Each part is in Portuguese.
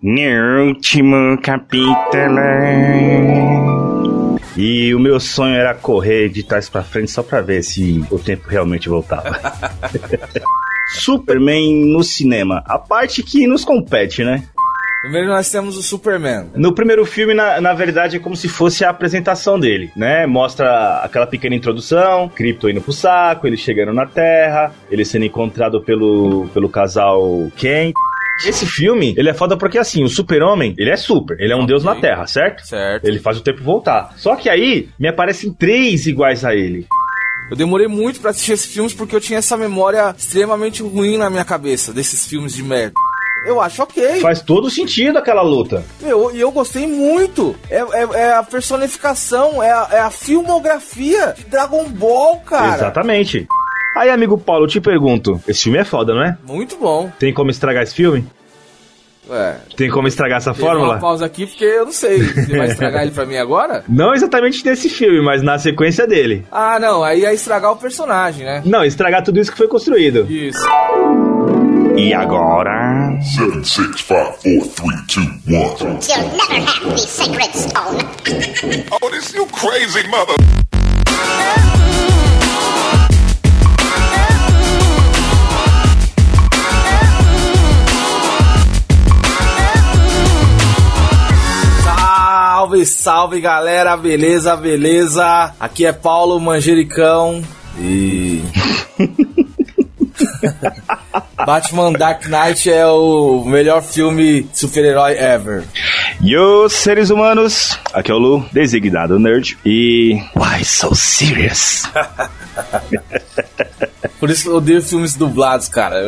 No último capítulo. E o meu sonho era correr de trás pra frente só pra ver se o tempo realmente voltava. Superman no cinema. A parte que nos compete, né? Primeiro nós temos o Superman. No primeiro filme, na, na verdade, é como se fosse a apresentação dele, né? Mostra aquela pequena introdução, Krypton indo pro saco, ele chegando na Terra, ele sendo encontrado pelo, pelo casal Ken. Esse filme, ele é foda porque assim, o super-homem, ele é super, ele é um Ok. deus na Terra, certo? Certo. Ele faz o tempo voltar. Só que aí, me aparecem três iguais a ele. Eu demorei muito pra assistir esses filmes porque eu tinha essa memória extremamente ruim na minha cabeça desses filmes de merda. Eu acho ok. Faz todo sentido aquela luta. Meu, e eu gostei muito. É, é- é a personificação, é a, é a filmografia de Dragon Ball, cara. Exatamente. Aí, amigo Paulo, eu te pergunto, esse filme é foda, não é? Muito bom. Tem como estragar esse filme? É. Tem como estragar essa Teve uma fórmula? pausa aqui porque eu não sei. Você vai estragar ele pra mim agora? Não exatamente nesse filme, mas na sequência dele. Ah, não. Aí é estragar o personagem, né? Não, estragar tudo isso que foi construído. Isso. E agora. Seven, six, five, four, three, two, one. You'll never have the sacred stone. Oh, this you crazy mother. Salve, salve galera, beleza, beleza? Aqui é Paulo Manjericão e. Batman Dark Knight é o melhor filme de super-herói ever. E os seres humanos, aqui é o Lu, designado nerd. E. Why so serious? Por isso eu odeio filmes dublados, cara.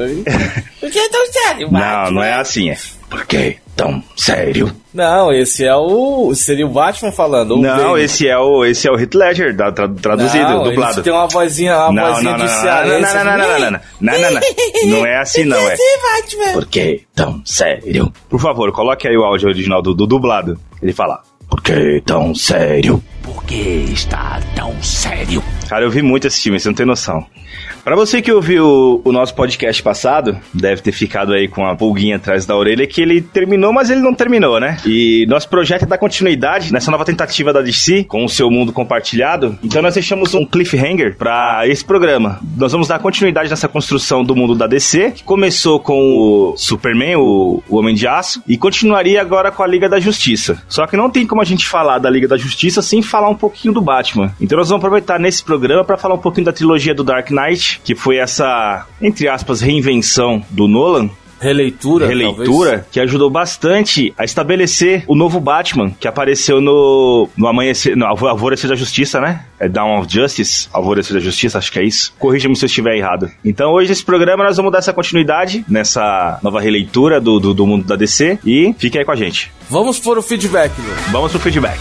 Por que é tão sério, Não, não é assim, é. Por que tão sério? Não, esse é o. Seria o Batman falando. Não, Bane. esse é o, esse é o Heath Ledger, da- tra- traduzido, não, dublado. Ele tem uma vozinha, uma Não, vozinha não, não, de não, não, não, não, não, não, não, não, não, não, não é assim não, é. Batman. Por que tão sério? Por favor, coloque aí o áudio original do, do dublado. Ele fala, por que tão sério? Por que está tão sério? Cara, eu vi muito esse filme, você não tem noção. Pra você que ouviu o nosso podcast passado, deve ter ficado aí com a pulguinha atrás da orelha que ele terminou, mas ele não terminou, né? E nosso projeto é dar continuidade nessa nova tentativa da DC com o seu mundo compartilhado. Então nós deixamos um cliffhanger pra esse programa. Nós vamos dar continuidade nessa construção do mundo da DC, que começou com o Superman, o, o Homem de Aço, e continuaria agora com a Liga da Justiça. Só que não tem como a gente falar da Liga da Justiça sem falar um pouquinho do Batman. Então nós vamos aproveitar nesse programa pra falar um pouquinho da trilogia do Dark Knight, que foi essa, entre aspas, reinvenção do Nolan, Releitura. releitura que ajudou bastante a estabelecer o novo Batman que apareceu no, no amanhecer, no Alvo- alvorecer da justiça, né? É Dawn of Justice, alvorecer da justiça, acho que é isso. Corrija-me se eu estiver errado. Então hoje nesse programa nós vamos dar essa continuidade nessa nova releitura do, do, do mundo da DC e fique aí com a gente. talvez. Vamos por o feedback, Lu. Vamos pro feedback.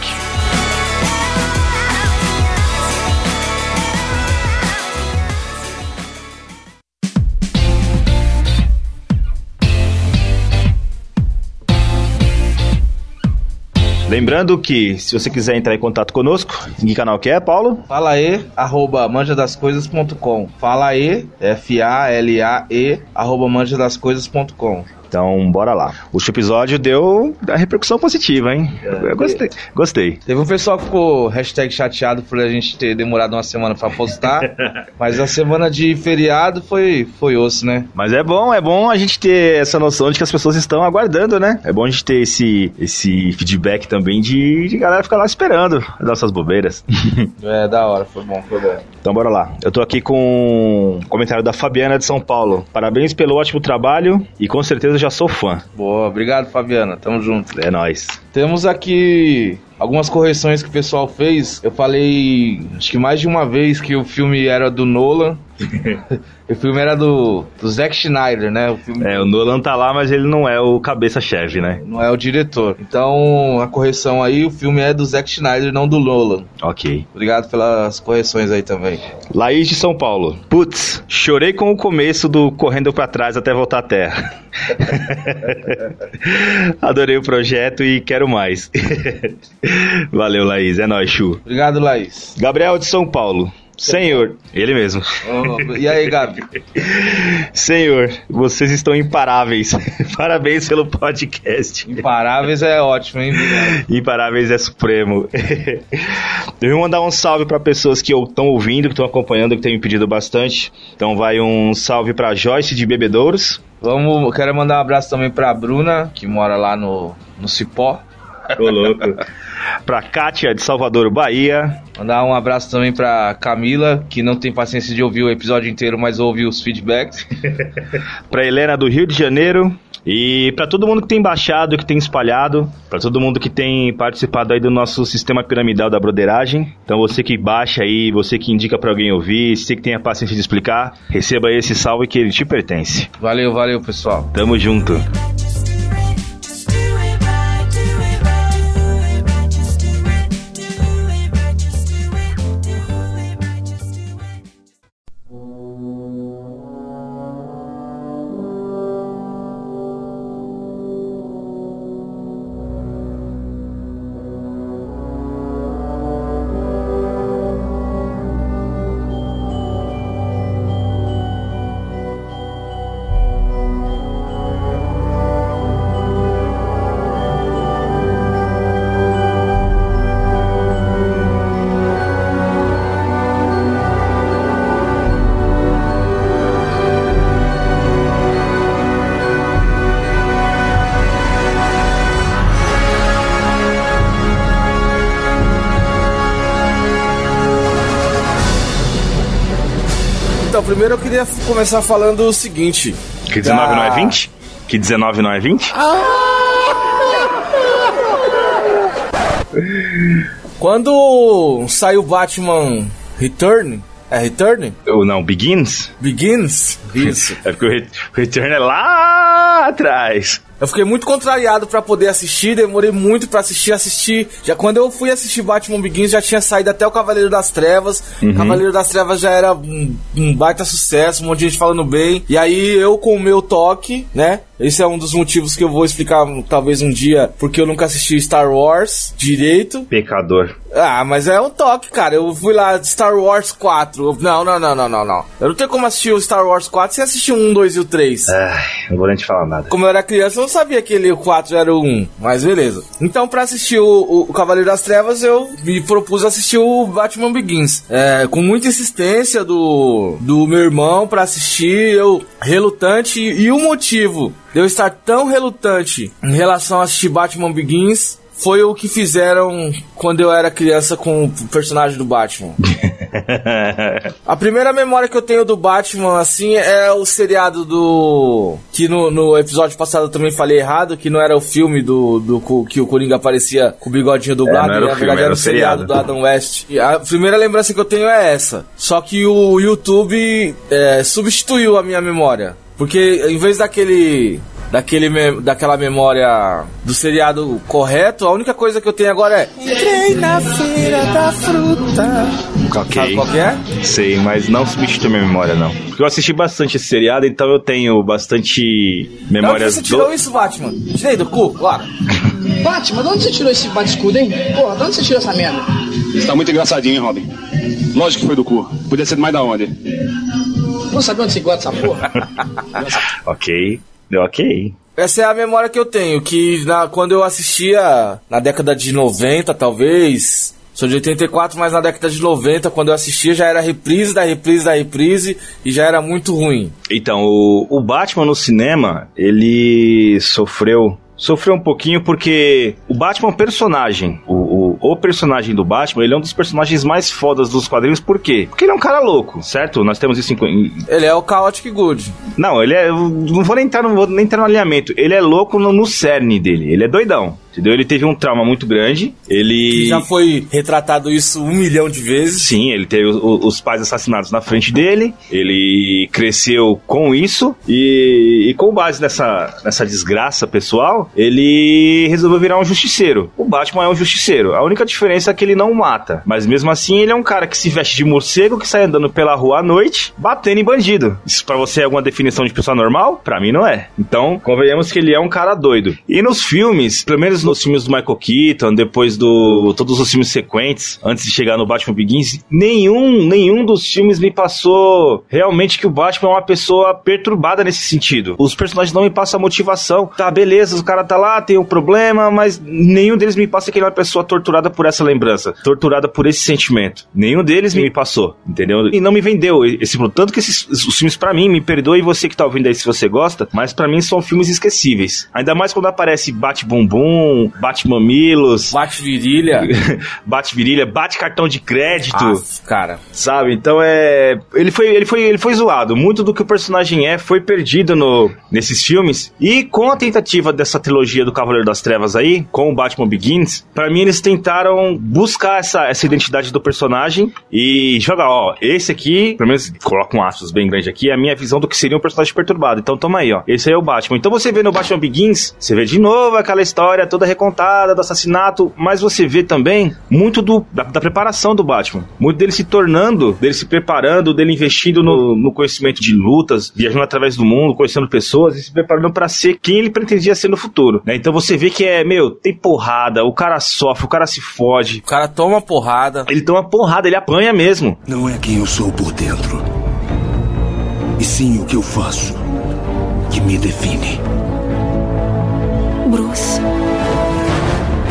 Lembrando que, se você quiser entrar em contato conosco, em que canal que é, Paulo? Fala aí, arroba manjadascoisas.com. Fala aí, F-A-L-A-E, arroba manjadascoisas.com. Então, bora lá. O último episódio deu a repercussão positiva, hein? Eu gostei. Gostei. Teve um pessoal que ficou hashtag chateado por a gente ter demorado uma semana pra postar, mas a semana de feriado foi, foi osso, né? Mas é bom, é bom a gente ter essa noção de que as pessoas estão aguardando, né? É bom a gente ter esse, esse feedback também de, de galera ficar lá esperando as nossas bobeiras. É, da hora, foi bom, foi bom. então bora lá. Eu tô aqui com um comentário da Fabiana de São Paulo. Parabéns pelo ótimo trabalho e com certeza já sou fã. Boa, obrigado Fabiana, tamo junto. É nóis. Temos aqui algumas correções que o pessoal fez. Eu falei, acho que mais de uma vez que o filme era do Nolan. o filme era do, do Zack Schneider, né? O filme É, o Nolan tá lá, mas ele não é o cabeça-chefe, né? não é o diretor. Então, a correção aí, o filme é do Zack Schneider, não do Nolan. Ok. Obrigado pelas correções aí também. Laís de São Paulo. Putz, chorei com o começo do Correndo pra Trás até voltar à Terra. Adorei o projeto e quero mais. Valeu, Laís. É nóis, Chu. Obrigado, Laís. Gabriel de São Paulo. Senhor, ele mesmo. Oh, e aí, Gabi? Senhor, vocês estão imparáveis. Parabéns pelo podcast. Imparáveis é ótimo, hein? Imparáveis é supremo. Eu vou mandar um salve para pessoas que estão ouvindo, que estão acompanhando, que têm me pedido bastante. Então vai um salve para Joyce de Bebedouros. Vamos, quero mandar um abraço também pra Bruna, que mora lá no, no Cipó. Ô louco. pra Kátia de Salvador, Bahia. Mandar um abraço também pra Camila, que não tem paciência de ouvir o episódio inteiro, mas ouve os feedbacks. pra Helena do Rio de Janeiro. E para todo mundo que tem baixado, que tem espalhado, para todo mundo que tem participado aí do nosso sistema piramidal da broderagem. Então você que baixa aí, você que indica para alguém ouvir, você que tem a paciência de explicar, receba esse salve que ele te pertence. Valeu, valeu, pessoal. Tamo junto. Primeiro eu queria começar falando o seguinte. Que 19 da- não é 20? Que 19 não é 20? Quando saiu Batman Return, é Return? Ou não, Begins? Begins? Isso. É porque o Return é lá atrás. Eu fiquei muito contrariado pra poder assistir, demorei muito pra assistir, assistir. Já quando eu fui assistir Batman Begins já tinha saído até o Cavaleiro das Trevas. Cavaleiro das Trevas já era um, um baita sucesso, um monte de gente falando bem. E aí eu com o meu toque, né? Esse é um dos motivos que eu vou explicar talvez um dia, porque eu nunca assisti Star Wars direito. Pecador. Ah, mas é um toque, cara. Eu fui lá Star Wars 4. Eu- Não, não, não, não, não, não. Eu não tenho como assistir o Star Wars 4 sem assistir o 1, 2 e o 3. Ai, não vou nem te falar nada. Como eu era criança, eu sabia que ele, o 4 era o 1, mas beleza. Então, pra assistir o, o- Cavaleiro das Trevas, eu me propus assistir o Batman Begins. É, com muita insistência do, do meu irmão pra assistir, eu relutante. E o motivo de eu estar tão relutante em relação a assistir Batman Begins foi o que fizeram quando eu era criança com o personagem do Batman. A primeira memória que eu tenho do Batman, assim, é o seriado do. Que no, no episódio passado eu também falei errado, que não era o filme do, do co- que o Coringa aparecia com o bigodinho dublado, não era filme, verdade era o seriado seriado. do Adam West. E a primeira lembrança que eu tenho é essa. Só que o YouTube é, substituiu a minha memória. Porque em vez daquele. Daquele me- daquela memória do seriado correto, a única coisa que eu tenho agora é. Entrei na feira da fruta. ok. Sabe qual que é? Sei, mas não substitui minha memória, não. Porque eu assisti bastante esse seriado, então eu tenho bastante De onde memórias você tirou do... isso, Batman? Tirei do cu, claro. Batman, de onde você tirou esse bate-escudo, hein? Porra, de onde você tirou essa merda? Você tá muito engraçadinho, hein, Robin? Lógico que foi do cu. Podia ser mais da onde? Não sabe onde você guarda essa porra? Ok, ok. Essa é a memória que eu tenho, que na- quando eu assistia na década de 90, talvez. Sou de 84, mas na década de 90, quando eu assistia, já era reprise da reprise da reprise e já era muito ruim. Então, o, o Batman no cinema, ele sofreu. Sofreu um pouquinho porque o Batman é um personagem. O, o, o personagem do Batman, ele é um dos personagens mais fodas dos quadrinhos. Por quê? Porque ele é um cara louco, certo? Nós temos isso em, Ele é o Chaotic Good. Não, ele é. Não vou nem entrar, vou nem entrar no alinhamento. Ele é louco no, no cerne dele. Ele é doidão. Entendeu? Ele teve um trauma muito grande. Ele. Já foi retratado isso um milhão de vezes. Sim, ele teve o- os pais assassinados na frente dele, ele cresceu com isso e, e com base nessa, nessa desgraça pessoal, ele resolveu virar um justiceiro. O Batman é um justiceiro, a única diferença é que ele não mata, mas mesmo assim ele é um cara que se veste de morcego, que sai andando pela rua à noite, batendo em bandido. Isso pra você é alguma definição de pessoa normal? Pra mim não é. Então, convenhamos que ele é um cara doido. E nos filmes, pelo menos os filmes do Michael Keaton, depois do todos os filmes sequentes, antes de chegar no Batman Begins, nenhum, nenhum dos filmes me passou realmente que o Batman é uma pessoa perturbada nesse sentido. Os personagens não me passam motivação. Tá, beleza, o cara tá lá, tem um problema, mas nenhum deles me passa que ele é uma pessoa torturada por essa lembrança, torturada por esse sentimento. Nenhum deles me passou, entendeu? E não me vendeu esse produto. Tanto que esses os filmes, pra mim, me perdoe você que tá ouvindo aí se você gosta, mas pra mim são filmes esquecíveis. Ainda mais quando aparece Bate Bumbum, Bate Mamilos, Bate virilha. Bate Virilha, Bate Cartão de Crédito. Ah, cara. Sabe? Então é. Ele foi, ele, foi, ele foi zoado. Muito do que o personagem é foi perdido no, nesses filmes. E com a tentativa dessa trilogia do Cavaleiro das Trevas aí, com o Batman Begins, pra mim eles tentaram buscar essa, essa identidade do personagem e jogar, ó, esse aqui, pelo menos coloca um aspas bem grande aqui, é a minha visão do que seria um personagem perturbado. Então toma aí, ó. Esse aí é o Batman. Então você vê no Batman Begins, você vê de novo aquela história toda recontada do assassinato, mas você vê também muito do, da, da preparação do Batman. Muito dele se tornando, dele se preparando, dele investindo no, no conhecimento de lutas, viajando através do mundo, conhecendo pessoas e se preparando para ser quem ele pretendia ser no futuro. né? Então você vê que é, meu, tem porrada, o cara sofre, o cara se fode. O cara toma porrada. Ele toma porrada, ele apanha mesmo. Não é quem eu sou por dentro, e sim o que eu faço que me define. Bruce.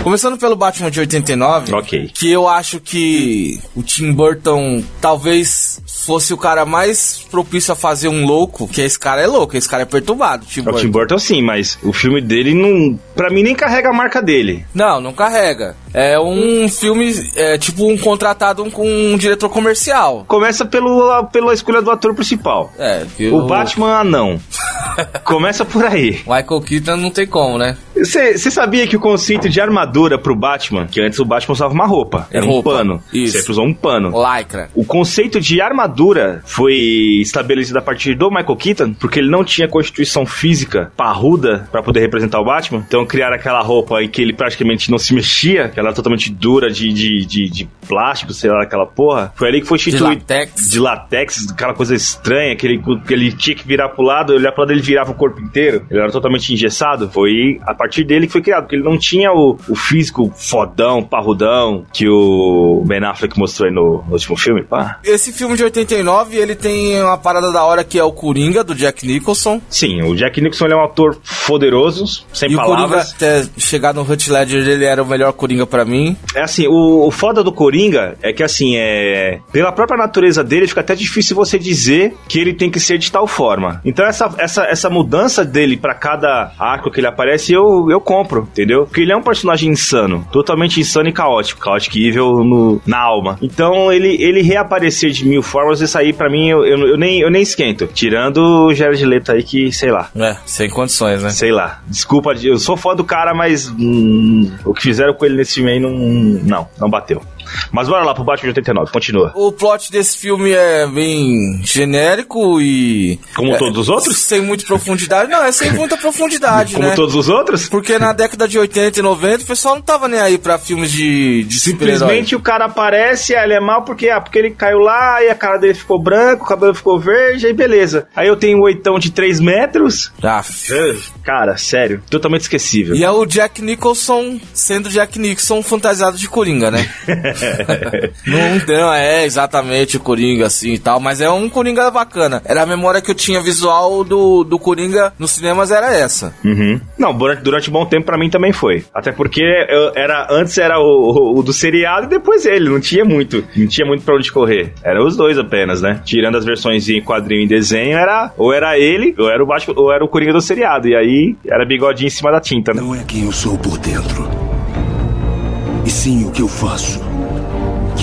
Começando pelo Batman de 89, Ok. que eu acho que o Tim Burton talvez fosse o cara mais propício a fazer um louco, que esse cara é louco, esse cara é perturbado, Tim É o Burton. Tim Burton sim, mas o filme dele não, Pra mim nem carrega a marca dele. Não, não carrega. É um filme, é tipo um contratado com um diretor comercial. Começa pelo, pela escolha do ator principal. É, que O Batman anão. Começa por aí. Michael Keaton não tem como, né? Você sabia que o conceito de armadura pro Batman, que antes o Batman usava uma roupa, era Roupa, um pano. isso. Sempre usou um pano. Lycra. O conceito de armadura foi estabelecido a partir do Michael Keaton, porque ele não tinha constituição física parruda pra poder representar o Batman. Então criaram aquela roupa em que ele praticamente não se mexia, que ela era totalmente dura de, de, de, de plástico, sei lá, aquela porra. Foi ali que foi De instituído. latex. De latex, aquela coisa estranha, que ele, que ele tinha que virar pro lado, olhar pro lado ele virava o corpo inteiro. Ele era totalmente engessado. Foi a partir dele que foi criado, porque ele não tinha o, o físico fodão, parrudão, que o Ben Affleck mostrou aí no, no último filme. Pá. Esse filme de 89, ele tem uma parada da hora que é o Coringa, do Jack Nicholson. Sim, o Jack Nicholson ele é um ator poderoso, sem e o Coringa, palavras. até chegar no Hut Ledger, ele era o melhor Coringa pra mim. É assim, o, o foda do Coringa é que assim, é. Pela própria natureza dele, fica até difícil você dizer que ele tem que ser de tal forma. Então, essa, essa, essa mudança dele pra cada arco que ele aparece, eu, eu compro, entendeu? Porque ele é um personagem insano, totalmente insano e caótico. Caótico e evil no, na alma. Então, ele, ele reaparecer de mil formas, isso aí pra mim eu, eu, eu nem, eu nem esquento. Tirando o Jared Leto aí que, sei lá. É, sem condições, né? Sei lá. Desculpa, eu sou fã do cara, mas hum, o que fizeram com ele nesse filme aí não. Não, não bateu. Mas bora lá pro Batman de 89, continua. O plot desse filme é bem genérico e. Como é, todos os outros? Sem muita profundidade. Não, é sem muita profundidade, Como né? todos os outros? Porque na década de 80 e 90 o pessoal não tava nem aí pra filmes de, de. Simplesmente o cara aparece, ele é mal porque, ah, porque ele caiu lá e a cara dele ficou branca, o cabelo ficou verde, aí beleza. Aí eu tenho um oitão de 3 metros. Ah, Cara, sério, totalmente esquecível. E é o Jack Nicholson sendo Jack Nicholson fantasiado de Coringa, né? não, não é exatamente o Coringa assim e tal, mas é um Coringa bacana. Era a memória que eu tinha visual do, do Coringa nos cinemas, era essa. Uhum. Não, durante, durante um bom tempo pra mim também foi. Até porque eu era antes era o, o- o do seriado e depois ele. Não tinha muito. Não tinha muito pra onde correr. Era os dois apenas, né? Tirando as versões em quadrinho e desenho, era ou era ele, ou era o Batman, ou era o Coringa do seriado. E aí era bigodinho em cima da tinta, né? Não é quem eu sou por dentro, e sim o que eu faço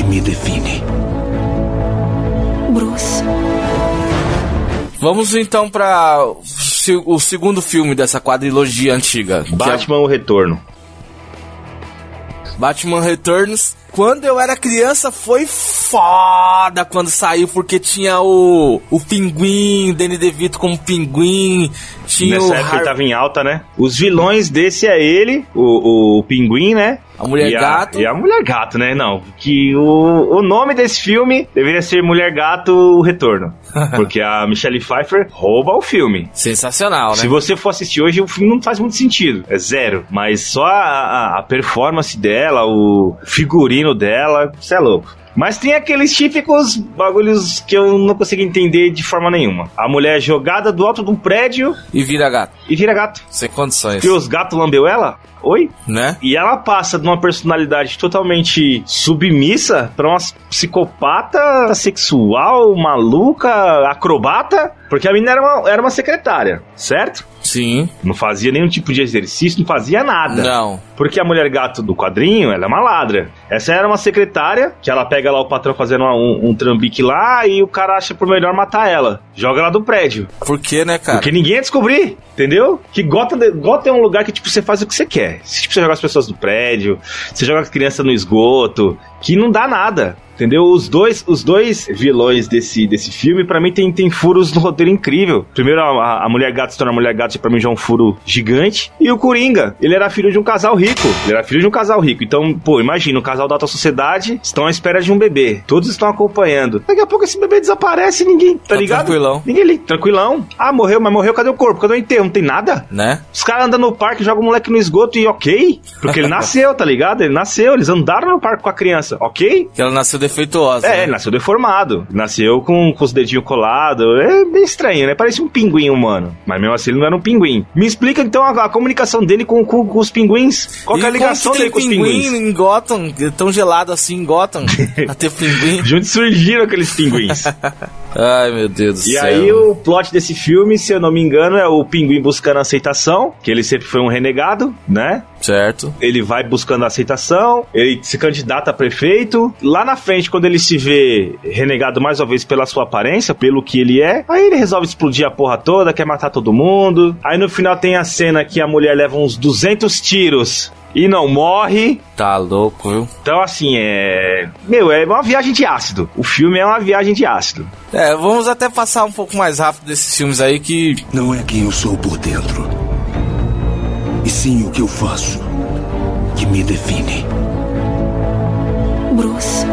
me define. Bruce. Vamos então pra se- o segundo filme dessa quadrilogia antiga. é Batman o Retorno. Batman Returns. Quando eu era criança foi foda quando saiu, porque tinha o, o Pinguim, Danny DeVito como Pinguim, tinha Nessa o época Har- ele tava em alta, né? Os vilões desse é ele, o, o Pinguim, né? A Mulher e Gato. E a Mulher Gato, né? Não, que o, o nome desse filme deveria ser Mulher Gato o Retorno. Porque a Michelle Pfeiffer rouba o filme. Sensacional, né? Se você for assistir hoje, o filme não faz muito sentido. É zero. Mas só a, a- a performance dela, o figurino dela, você é louco. Mas tem aqueles típicos bagulhos que eu não consigo entender de forma nenhuma. A mulher é jogada do alto de um prédio E vira gato. e vira gato. Sem condições. Porque os gatos lambeu ela? Oi? Né? E ela passa de uma personalidade totalmente submissa pra uma psicopata sexual, maluca, acrobata. Porque a menina era uma, era uma secretária, certo? Sim. Não fazia nenhum tipo de exercício, não fazia nada. Não. Porque a mulher gato do quadrinho, ela é uma ladra. Essa era uma secretária, que ela pega lá o patrão fazendo uma- um, um trambique lá e o cara acha por melhor matar ela. Joga ela do prédio. Por quê, né, cara? Porque ninguém ia descobrir, entendeu? Que Gotham, Gotham é um lugar que, tipo, você faz o que você quer. Se, tipo, você joga as pessoas do prédio, você joga as crianças no esgoto, que não dá nada. Entendeu? Os dois, os dois vilões desse, desse filme, pra mim, tem, tem furos no roteiro incrível. Primeiro, a, a mulher gato se torna mulher gato, pra mim já é um furo gigante. E o Coringa, ele era filho de um casal rico. Ele era filho de um casal rico. Então, pô, imagina, um casal da alta sociedade estão à espera de um bebê. Todos estão acompanhando. Daqui a pouco esse bebê desaparece e ninguém, tá, Tá ligado? tranquilão. Ninguém liga, tranquilão. Ah, morreu, mas morreu, cadê o corpo? Cadê o enterro? Não tem nada? Né? Os caras andam no parque, jogam o moleque no esgoto e ok. Porque ele nasceu, tá ligado? Ele nasceu, eles andaram no parque com a criança, ok? Que ela nasceu defeituosa. É, né? nasceu deformado. Nasceu com, com os dedinhos colados. É bem estranho, né? Parece um pinguim humano. Mas mesmo assim ele não era um pinguim. Me explica então a, a comunicação dele com, com- com os pinguins. Qual é a E ligação dele com os pinguim pinguins? em Gotham, tão gelado assim em Gotham, a ter pinguim. De onde surgiram aqueles pinguins? Ai, meu Deus do E céu. aí o plot desse filme, se eu não me engano, é o pinguim buscando aceitação, que ele sempre foi um renegado, né? Certo. Ele vai buscando aceitação, ele se candidata a prefeito. Lá na frente, quando ele se vê renegado mais uma vez pela sua aparência, pelo que ele é, aí ele resolve explodir a porra toda, quer matar todo mundo. Aí no final tem a cena que a mulher leva uns 200 tiros e não morre. Tá louco, viu? Então, assim, é. Meu, é uma viagem de ácido. O filme é uma viagem de ácido. É, vamos até passar um pouco mais rápido desses filmes aí que. Não é quem eu sou por dentro, e sim o que eu faço que me define. Bruce.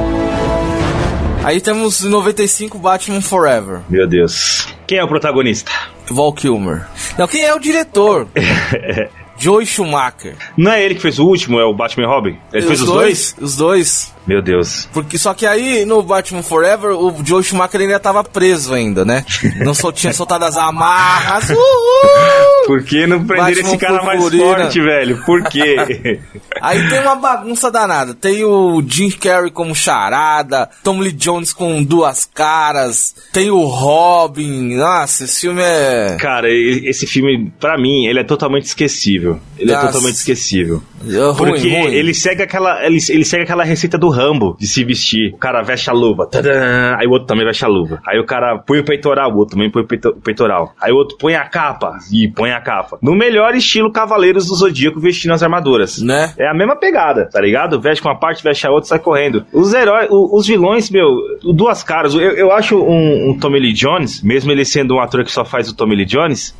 Aí temos em 95 Batman Forever. Meu Deus. Quem é o protagonista? Val Kilmer. Não, quem é o diretor? Joey Schumacher. Não é ele que fez o último, é o Batman e Robin? Ele fez os dois? Os dois. Meu Deus. Porque, só que aí no Batman Forever o Joe Schumacher ainda tava preso ainda, né? Não só tinha soltado as amarras. Uhul! Por que não prenderam Batman esse cara mais purpurina. forte, velho? Por quê? Aí tem uma bagunça danada. Tem o Jim Carrey como charada, Tom Lee Jones com duas caras, tem o Robin. Nossa, esse filme é. cara, esse filme, pra mim, ele é totalmente esquecível. Ele é Nossa. totalmente esquecível. É ruim, Porque ruim. ele segue aquela. Ele, ele segue aquela receita do Rambo de se vestir. O cara veste a luva. tadã, aí o outro também veste a luva. Aí o cara põe o peitoral, o outro também põe o peito- o peitoral. Aí o outro põe a capa e põe a capa. No melhor estilo Cavaleiros do Zodíaco vestindo as armaduras. Né? É a mesma pegada, tá ligado? Veste com uma parte, veste a outra, sai correndo. Os heróis, o- os vilões, meu, duas caras. Eu, eu acho um, um Tommy Lee Jones, mesmo ele sendo um ator que só faz o Tommy Lee Jones,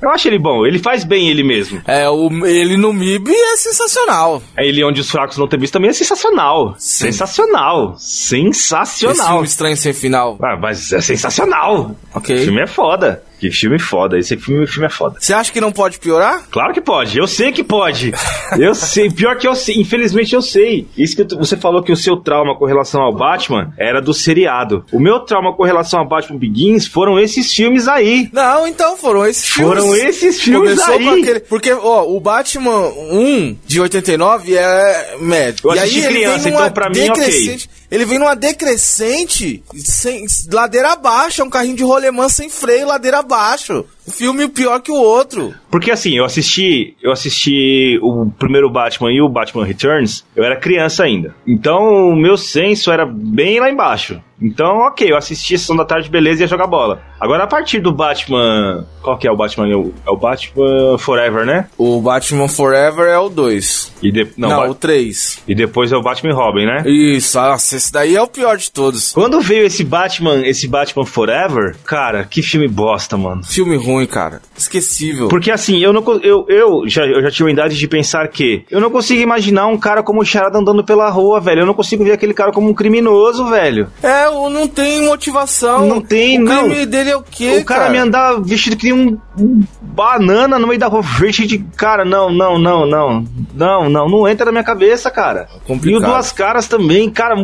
eu acho ele bom. Ele faz bem ele mesmo. É, o, ele no MIB é sensacional. É Ele onde os fracos não têm visto também é sensacional. Sim. Sensacional. Esse Sensacional. filme estranho sem final. Ah, mas é sensacional. Ok. O filme é foda. Que filme foda. Esse filme, filme é foda. Você acha que não pode piorar? Claro que pode, eu sei que pode. Eu sei, pior que eu sei, infelizmente eu sei. Isso que você falou que o seu trauma com relação ao Batman era do seriado. O meu trauma com relação ao Batman Begins foram esses filmes aí. Não, então foram esses filmes. Foram esses filmes Começou aí. com aquele- porque, ó, o Batman 1 de 89 é médio. Eu e aí ele criança, vem numa então pra mim, ok. Ele vem numa decrescente, sem, ladeira abaixo, é um carrinho de rolemã sem freio, ladeira abaixo. O filme pior que o outro. Porque assim, eu assisti, eu assisti o primeiro Batman e o Batman Returns, eu era criança ainda. Então, o meu senso era bem lá embaixo. Então, ok, eu assisti a Sessão da Tarde, beleza, e ia jogar bola. Agora, a partir do Batman... Qual que é o Batman? É o, é Batman Forever, né? O Batman Forever é o 2. E de, não, Não, o 3. e depois é o Batman Robin, né? Isso, nossa, esse daí é o pior de todos. Quando veio esse Batman, esse Batman Forever, cara, que filme bosta, mano. Filme ruim. Ruim, cara. Esquecível. Porque assim, eu não co- eu, eu, já, eu já tive a idade de pensar que eu não consigo imaginar um cara como o Charada andando pela rua, velho. Eu não consigo ver aquele cara como um criminoso, velho. É, o- não tem motivação. Não tem, o não. crime dele é o quê, o cara, me andar vestido que nem um, um banana no meio da rua, vestido de cara, não, não, não, não, não, não, não entra na minha cabeça, cara. E o complicado. Duas Caras também, cara,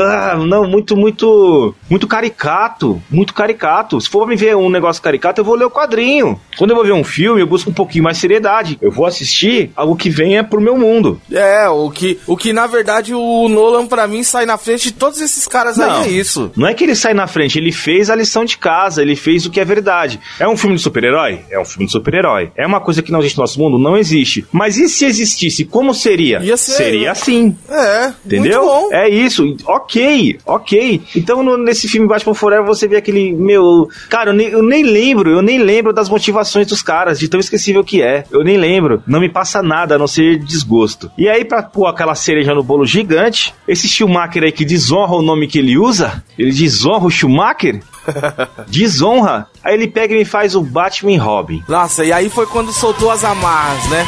ah, não, muito, muito, muito caricato, muito caricato. Se for pra me ver um negócio caricato, eu vou ler o quadrinho. Quando eu vou ver um filme, eu busco um pouquinho mais seriedade. Eu vou assistir algo que venha pro meu mundo. É, o que, o que na verdade o Nolan pra mim sai na frente de todos esses caras Não. aí, é isso. Não é que ele sai na frente, ele fez a lição de casa, ele fez o que é verdade. É um filme de super-herói? É um filme de super-herói. É uma coisa que não existe no nosso mundo? Não existe. Mas e se existisse, como seria? Ia ser- Seria assim. É, Entendeu? É isso. Ok, ok. Então no- nesse filme Batman Forever você vê aquele meu. Cara, eu nem, eu nem lembro, eu nem lembro das motivações dos caras, de tão esquecível que é. Eu nem lembro. Não me passa nada a não ser desgosto. E aí, pra pôr aquela cereja no bolo gigante, esse Schumacher aí que desonra o nome que ele usa, ele desonra o Schumacher. desonra. Aí ele pega e me faz o Batman Robin. Nossa, e aí foi quando soltou as amarras, né?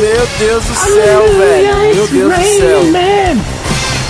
Meu Deus do céu, velho. Meu Deus do céu.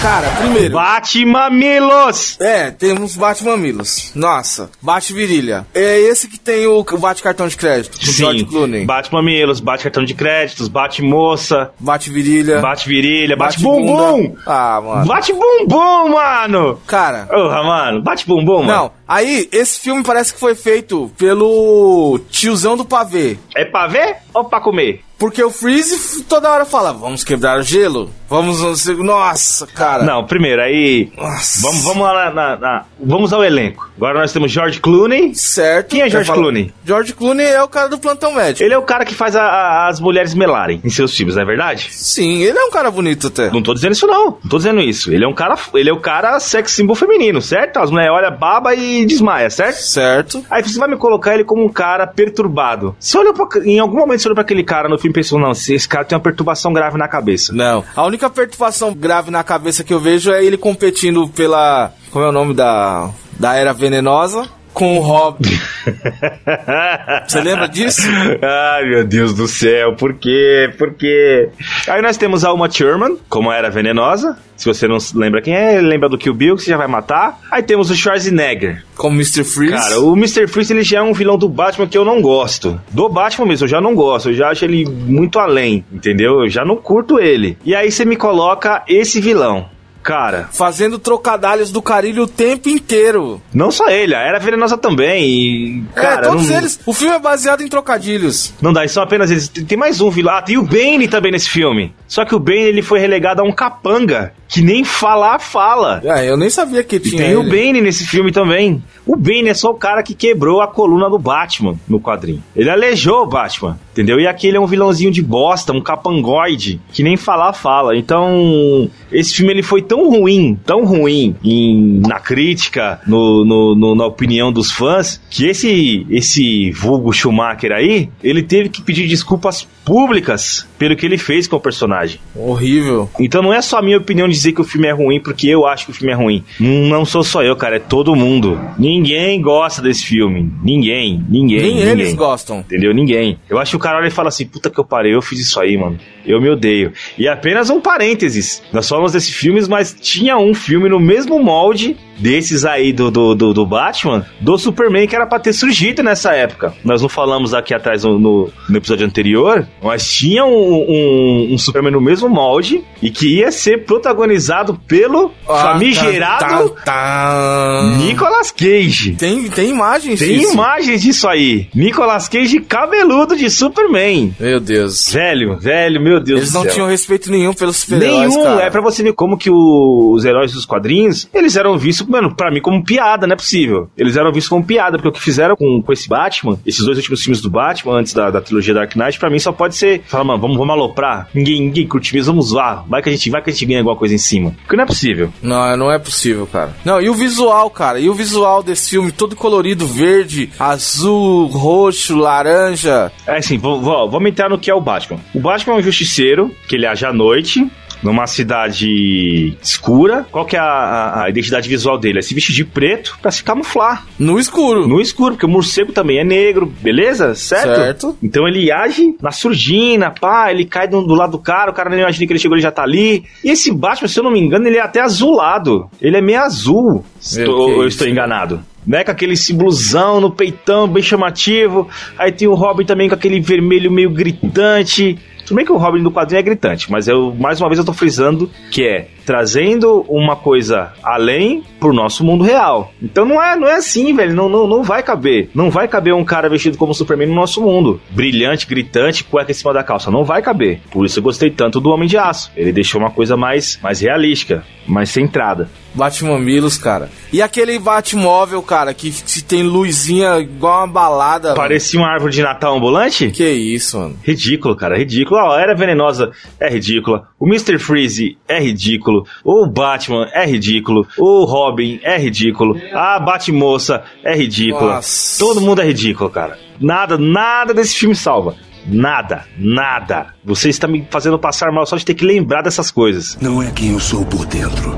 Cara, primeiro. Batman Milos! É, temos Batmamilos. Nossa, bate virilha. É esse que tem o, bate cartão de crédito. O George Clooney. Bate mamilos, bate cartão de créditos, bate moça, Bate virilha. bate virilha, bate, bunda. bumbum! Ah, mano. Bate bumbum, mano! Cara. Porra, mano, bate bumbum, mano. Não, aí esse filme parece que foi feito pelo tiozão do pavê. É pra ver ou pra comer? Porque o Freeze toda hora fala, vamos quebrar o gelo? Vamos, nossa, cara. Não, primeiro, aí. Nossa. Vamos, vamos lá na, na- Vamos ao elenco. Agora nós temos George Clooney. Certo. Quem é George falo- Clooney? George Clooney é o cara do plantão médico. Ele é o cara que faz a- a- as mulheres melarem em seus filmes, não é verdade? Sim, ele é um cara bonito até. Não tô dizendo isso, não. Não tô dizendo isso. Ele é um cara. Ele é o cara sex symbol feminino, certo? As mulheres olham baba e desmaia, certo? Certo. Aí você vai me colocar ele como um cara perturbado. Você olhou pra, em algum momento você olhou pra aquele cara no filme e pensou, não, esse esse cara tem uma perturbação grave na cabeça. Não. A única perturbação grave na cabeça que eu vejo é ele competindo pela. Como é o nome da. Da Era Venenosa com o Rob. Você lembra disso? Ai, meu Deus do céu, por quê? Por quê? Aí nós temos a Uma Thurman, como era venenosa. Se você não lembra quem é, lembra do Kill Bill, que você já vai matar. Aí temos o Schwarzenegger. Como Mr. Freeze. Cara, o Mr. Freeze ele já é um vilão do Batman que eu não gosto. Do Batman mesmo, eu já não gosto. Eu já acho ele muito além, entendeu? Eu já não curto ele. E aí você me coloca esse vilão. Cara, Fazendo trocadalhos do carilho o tempo inteiro. não só ele, a Era Venenosa também. E, cara, é, todos não, eles. O filme é baseado em trocadilhos. Não dá, e são apenas eles. Tem tem mais um vilão. Ah, tem o Bane também nesse filme. Só que o Bane ele foi relegado a um capanga que nem falar fala. É, eu nem sabia que E tinha. tem o ele. Bane nesse filme também. O Bane é só o cara que quebrou a coluna do Batman no quadrinho. Ele aleijou o Batman, entendeu? E aqui ele é um vilãozinho de bosta, um capangoide, que nem falar fala. Então, esse filme ele foi tão ruim, tão ruim em- na crítica, no, no- no- na opinião dos fãs, que esse, esse vulgo Schumacher aí, ele teve que pedir desculpas públicas pelo que ele fez com o personagem. Horrível. Então não é só a minha opinião dizer que o filme é ruim porque eu acho que o filme é ruim. Não sou só eu, cara, é todo mundo. Ninguém gosta desse filme. Ninguém, ninguém. Nem ninguém. eles gostam. Entendeu? Ninguém. Eu acho cara olha e fala assim: puta que eu parei, eu fiz isso aí, mano. Eu me odeio. E apenas um parênteses. Nós falamos desses filmes, mas tinha um filme no mesmo molde desses aí do, do, do, do Batman, do Superman, que era pra ter surgido nessa época. Nós não falamos aqui atrás no, no, no episódio anterior, mas tinha um, um, um Superman no mesmo molde e que ia ser protagonizado pelo Ah, famigerado tá, tá, tá. Nicolas Cage. Tem, tem imagens Tem disso. imagens disso aí. Nicolas Cage cabeludo de Superman. Meu Deus. Velho, velho, meu Deus Eles não céu. tinham respeito nenhum pelos super-heróis, Nenhum, é pra você ver como que o- os heróis dos quadrinhos, eles eram vistos, mano, pra mim como piada, não é possível. Eles eram vistos como piada, porque o que fizeram com, com esse Batman, esses dois últimos filmes do Batman, antes da, da trilogia Dark Knight, pra mim só pode ser, fala, mano, vamos, vamos aloprar, ninguém, ninguém curte mesmo, vamos zoar, vai que a gente, vai que a gente ganha alguma coisa em cima. Porque não é possível. Não, não é possível, cara. Não, e o visual, cara? E o visual desse filme, todo colorido, verde, azul, roxo, laranja. É assim, vamos entrar no que é o Batman. O Batman é um justiceiro, que ele age à noite, numa cidade escura. Qual que é a, a- a identidade visual dele? É se vestir de preto pra se camuflar. No escuro. No escuro, porque o morcego também é negro, beleza? Certo? Certo. Então ele age na surdina, pá, ele cai do, do lado do cara, o cara nem imagina que ele chegou, ele já tá ali. E esse Batman, se eu não me engano, ele é até azulado. Ele é meio azul. Estou- eu estou enganado. Né, com aquele símbolozão no peitão, bem chamativo. Aí tem o Robin também com aquele vermelho meio gritante. Tudo bem que o Robin do quadrinho é gritante, mas eu, mais uma vez eu tô frisando que é trazendo uma coisa além pro nosso mundo real. Então não é, não é assim, velho. Não, não, não vai caber. Não vai caber um cara vestido como Superman no nosso mundo. Brilhante, gritante, cueca em cima da calça. Não vai caber. Por isso eu gostei tanto do Homem de Aço. Ele deixou uma coisa mais, mais realística, mais centrada. Batmamilos, cara. E aquele Batmóvel, cara, que, que tem luzinha igual uma balada. mano. Parecia uma árvore de Natal ambulante? Que isso, mano. Ridículo, cara, ridículo. Ó, a Era Venenosa é ridícula. O Mr. Freeze é ridículo. O Batman é ridículo. O Robin é ridículo. A Batmoça é ridícula. Nossa. Todo mundo é ridículo, cara. Nada, nada desse filme salva. Nada, nada. Você está me fazendo passar mal só de ter que lembrar dessas coisas. Não é quem eu sou por dentro,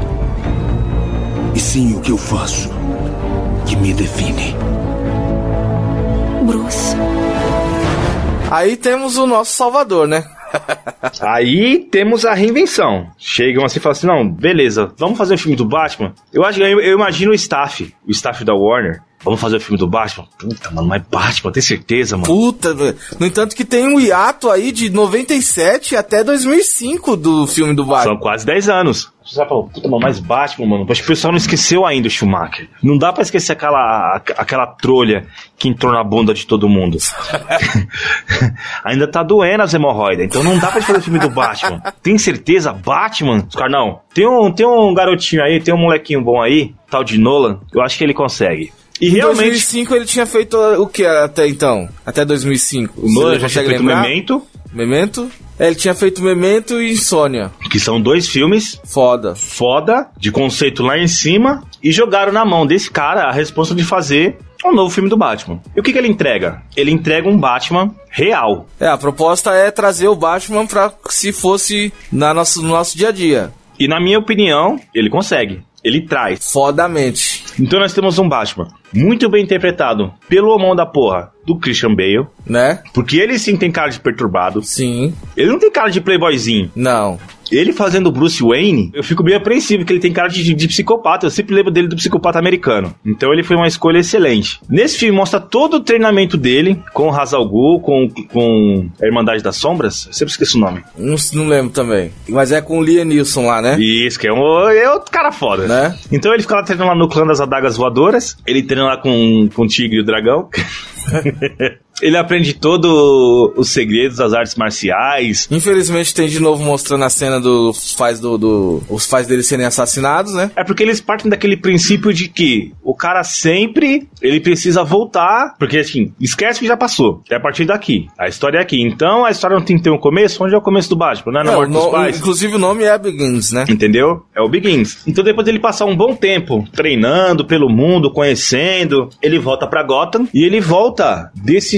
e sim o que eu faço que me define. Bruce. Aí temos o nosso Salvador, né? Aí temos a reinvenção. Chegam assim e falam assim: não, beleza, vamos fazer o filme do Batman. Eu acho eu imagino o staff, o staff da Warner. Vamos fazer o filme do Batman? Puta, mano, mas Batman, tem certeza, mano? Puta, velho. no entanto que tem um hiato aí de 97 até 2005 do filme do Batman. São quase 10 anos. Você falar, puta, mano, mas Batman, mano. Acho que o pessoal não esqueceu ainda o Schumacher. Não dá pra esquecer aquela, aqu- aquela trolha que entrou na bunda de todo mundo. ainda tá doendo as hemorroidas. Então não dá pra fazer o filme do Batman. Tem certeza? Batman? Os caras, não. Tem um, tem um garotinho aí, tem um molequinho bom aí, tal de Nolan. Eu acho que ele consegue. E Em realmente. 2005 ele tinha feito o que até então? Até 2005. O Nolan já tinha feito lembrar? Memento, Memento? É, ele tinha feito Memento e Insônia. que são dois filmes Foda. foda, de conceito lá em cima, e jogaram na mão desse cara a responsa de fazer um novo filme do Batman. E o que, que ele entrega? Ele entrega um Batman real. É, a proposta é trazer o Batman pra se fosse na nosso, no nosso dia a dia. E na minha opinião, ele consegue. Ele traz. Fodamente. Então nós temos um Batman muito bem interpretado pelo homão da porra do Christian Bale. Né? Porque ele sim tem cara de perturbado. Sim. Ele não tem cara de playboyzinho. Não. Ele fazendo o Bruce Wayne, eu fico meio apreensivo, que ele tem cara de, de psicopata. Eu sempre lembro dele do psicopata americano. Então ele foi uma escolha excelente. Nesse filme mostra todo o treinamento dele com o Hazal Ghul, com, com a Irmandade das Sombras. Eu sempre esqueço o nome. Não, não lembro também. Mas é com o Liam Neeson lá, né? Isso, que é, um, é outro cara foda. Né? Então ele fica lá treinando lá no clã das adagas voadoras. Ele treina lá com, com o tigre e o dragão. ele aprende todos os segredos das artes marciais. Infelizmente tem de novo mostrando a cena dos pais do, do- os pais dele serem assassinados, né? É porque eles partem daquele princípio de que o cara sempre ele precisa voltar, porque assim, esquece que já passou. É a partir daqui. A história é aqui. Então a história não tem que ter um começo. Onde é o começo do Batman? Não é na É, morte o dos no- pais? inclusive o nome é Begins, né? Entendeu? É o Begins. Então depois dele passar um bom tempo treinando pelo mundo, conhecendo, ele volta pra Gotham e ele volta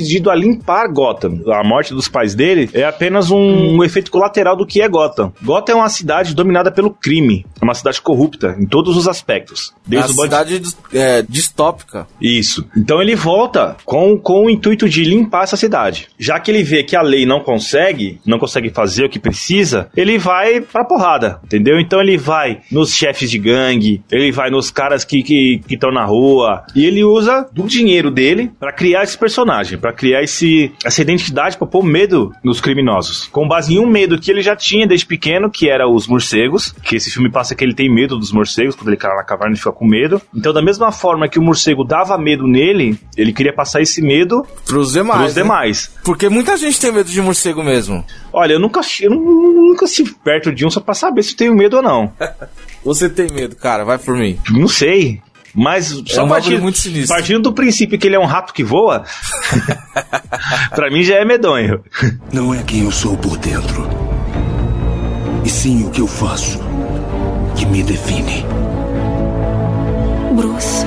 decidido a limpar Gotham. A morte dos pais dele é apenas um, um efeito colateral do que é Gotham. Gotham é uma cidade dominada pelo crime. É uma cidade corrupta em todos os aspectos. Desde o bande- cidade é, distópica. isso. Então ele volta com, com o intuito de limpar essa cidade. Já que ele vê que a lei não consegue, não consegue fazer o que precisa, ele vai pra porrada, entendeu? Então ele vai nos chefes de gangue, ele vai nos caras que estão na rua, e ele usa do dinheiro dele pra criar esse personagem, pra criar esse, essa identidade, pra pôr medo nos criminosos. Com base em um medo que ele já tinha desde pequeno, que era os morcegos, que esse filme passa que ele tem medo dos morcegos, quando ele cai na caverna ele fica com medo. Então da mesma forma que o morcego dava medo nele, ele queria passar esse medo Pros demais. pros né? demais. Porque muita gente tem medo de morcego mesmo. Olha, eu nunca, eu nu- nunca estive perto de um só pra saber se eu tenho medo ou não. Você tem medo, cara, vai por mim. Não sei. Mas só um bagulho partindo, muito sinistro. partindo do princípio que ele é um rato que voa, pra mim já é medonho. Não é quem eu sou por dentro, e sim o que eu faço que me define. Bruce.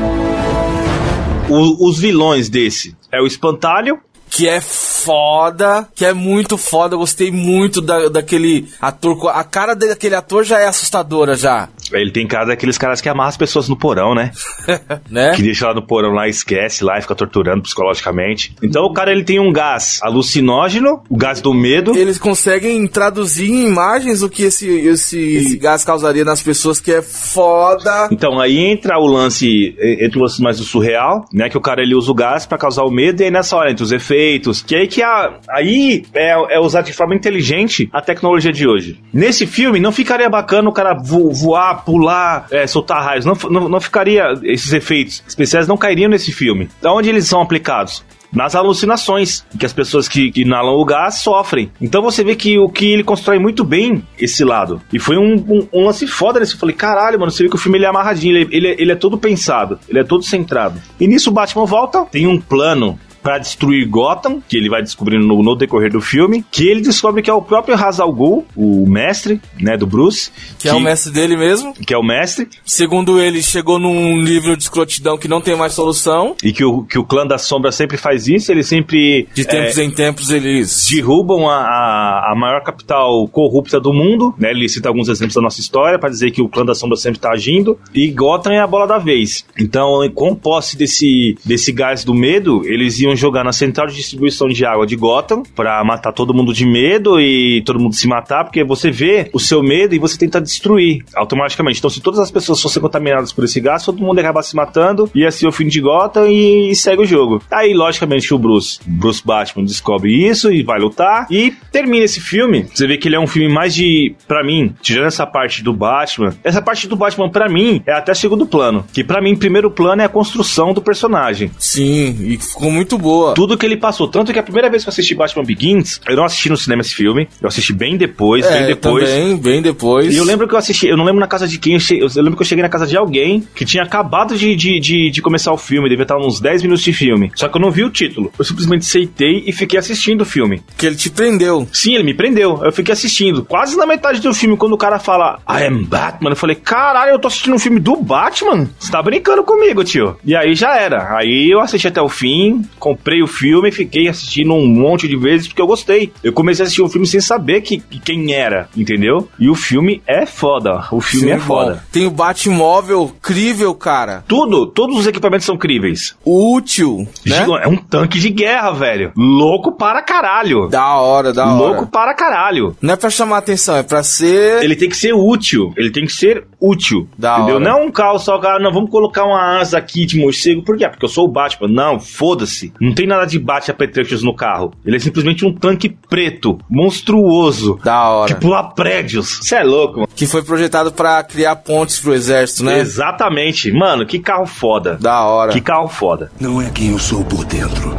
O- os vilões desse é o espantalho, que é foda, que é muito foda. Eu gostei muito da, daquele ator. A cara daquele ator já é assustadora já. Ele tem cara daqueles caras que amarram as pessoas no porão, né? né? Que deixa lá no porão lá, esquece lá e fica torturando psicologicamente. Então o cara ele tem um gás alucinógeno, o gás do medo. Eles conseguem traduzir em imagens o que esse, esse, esse gás causaria nas pessoas, que é foda. Então aí entra o lance, entra o lance mais do surreal, né? Que o cara ele usa o gás pra causar o medo e aí nessa hora entra os efeitos. Que aí que a, aí é, é usar de forma inteligente a tecnologia de hoje. Nesse filme não ficaria bacana o cara vo, voar, pular, é, soltar raios. Não, não, não ficaria. Esses efeitos especiais não cairiam nesse filme. Da onde eles são aplicados? nas alucinações que as pessoas que, que inalam o gás sofrem. Então você vê que o que ele constrói muito bem esse lado. E foi um, um, um lance foda nesse. Eu falei, caralho, mano, você vê que o filme ele é amarradinho, ele, ele, ele é todo pensado, ele é todo centrado. E nisso o Batman volta, tem um plano para destruir Gotham, que ele vai descobrindo no, no, decorrer do filme, que ele descobre que é o próprio Ra's al Ghul, o mestre, né, do Bruce. Que, que, é o mestre dele mesmo. Que é o mestre. Segundo ele, chegou num nível de escrotidão que não tem mais solução. E que o, que o clã da sombra sempre faz isso, ele sempre... De tempos é, em tempos eles... Derrubam a, a, a, maior capital corrupta do mundo, né, ele cita alguns exemplos da nossa história para dizer que o clã da sombra sempre tá agindo, e Gotham é a bola da vez. Então, com posse desse, desse gás do medo, eles iam jogar na central de distribuição de água de Gotham para matar todo mundo de medo e todo mundo se matar, porque você vê o seu medo e você tenta destruir automaticamente. Então, se todas as pessoas fossem contaminadas por esse gás, todo mundo ia acabar se matando, ia ser o fim de Gotham e, e segue o jogo. Aí, logicamente, o Bruce, Bruce Batman descobre isso e vai lutar e termina esse filme. Você vê que ele é um filme mais de, para mim, tirando essa parte do Batman, essa parte do Batman para mim é até segundo plano, que para mim primeiro plano é a construção do personagem. Sim, e ficou muito boa tudo que ele passou. Tanto que a primeira vez que eu assisti Batman Begins, eu não assisti no cinema esse filme. Eu assisti bem depois, é, bem depois. Também, bem depois. E eu lembro que eu assisti, eu não lembro na casa de quem, eu, cheguei, eu lembro que eu cheguei na casa de alguém que tinha acabado de, de, de, de começar o filme, devia estar uns 10 minutos de filme. Só que eu não vi o título. Eu simplesmente aceitei e fiquei assistindo o filme. Que ele te prendeu. Sim, ele me prendeu. Eu fiquei assistindo. Quase na metade do filme, quando o cara fala I am Batman, eu falei, caralho, eu tô assistindo um filme do Batman? Você tá brincando comigo, tio. E aí já era. Aí eu assisti até o fim, comprei o filme e fiquei assistindo um monte de vezes porque eu gostei. Eu comecei a assistir o filme sem saber que, que quem era, entendeu? E o filme é foda. O filme Sim, é foda. Bom. Tem o Batmóvel crível, cara. Tudo, todos os equipamentos são críveis. Útil, né? É um tanque de guerra, velho. Louco para caralho. Da hora, da hora. Louco para caralho. Não é pra chamar atenção, é pra ser... Ele tem que ser útil. Ele tem que ser útil. Da entendeu? Hora. Não é um carro só, cara, não, vamos colocar uma asa aqui de morcego. Por quê? Porque eu sou o Batman. Não, foda-se. Não tem nada de bate apetrechos no carro. Ele é simplesmente um tanque preto, monstruoso. Da hora. Que pula prédios. Você é louco, mano. Que foi projetado para criar pontes pro exército, né? Exatamente. Mano, que carro foda. Da hora. Que carro foda. Não é quem eu sou por dentro.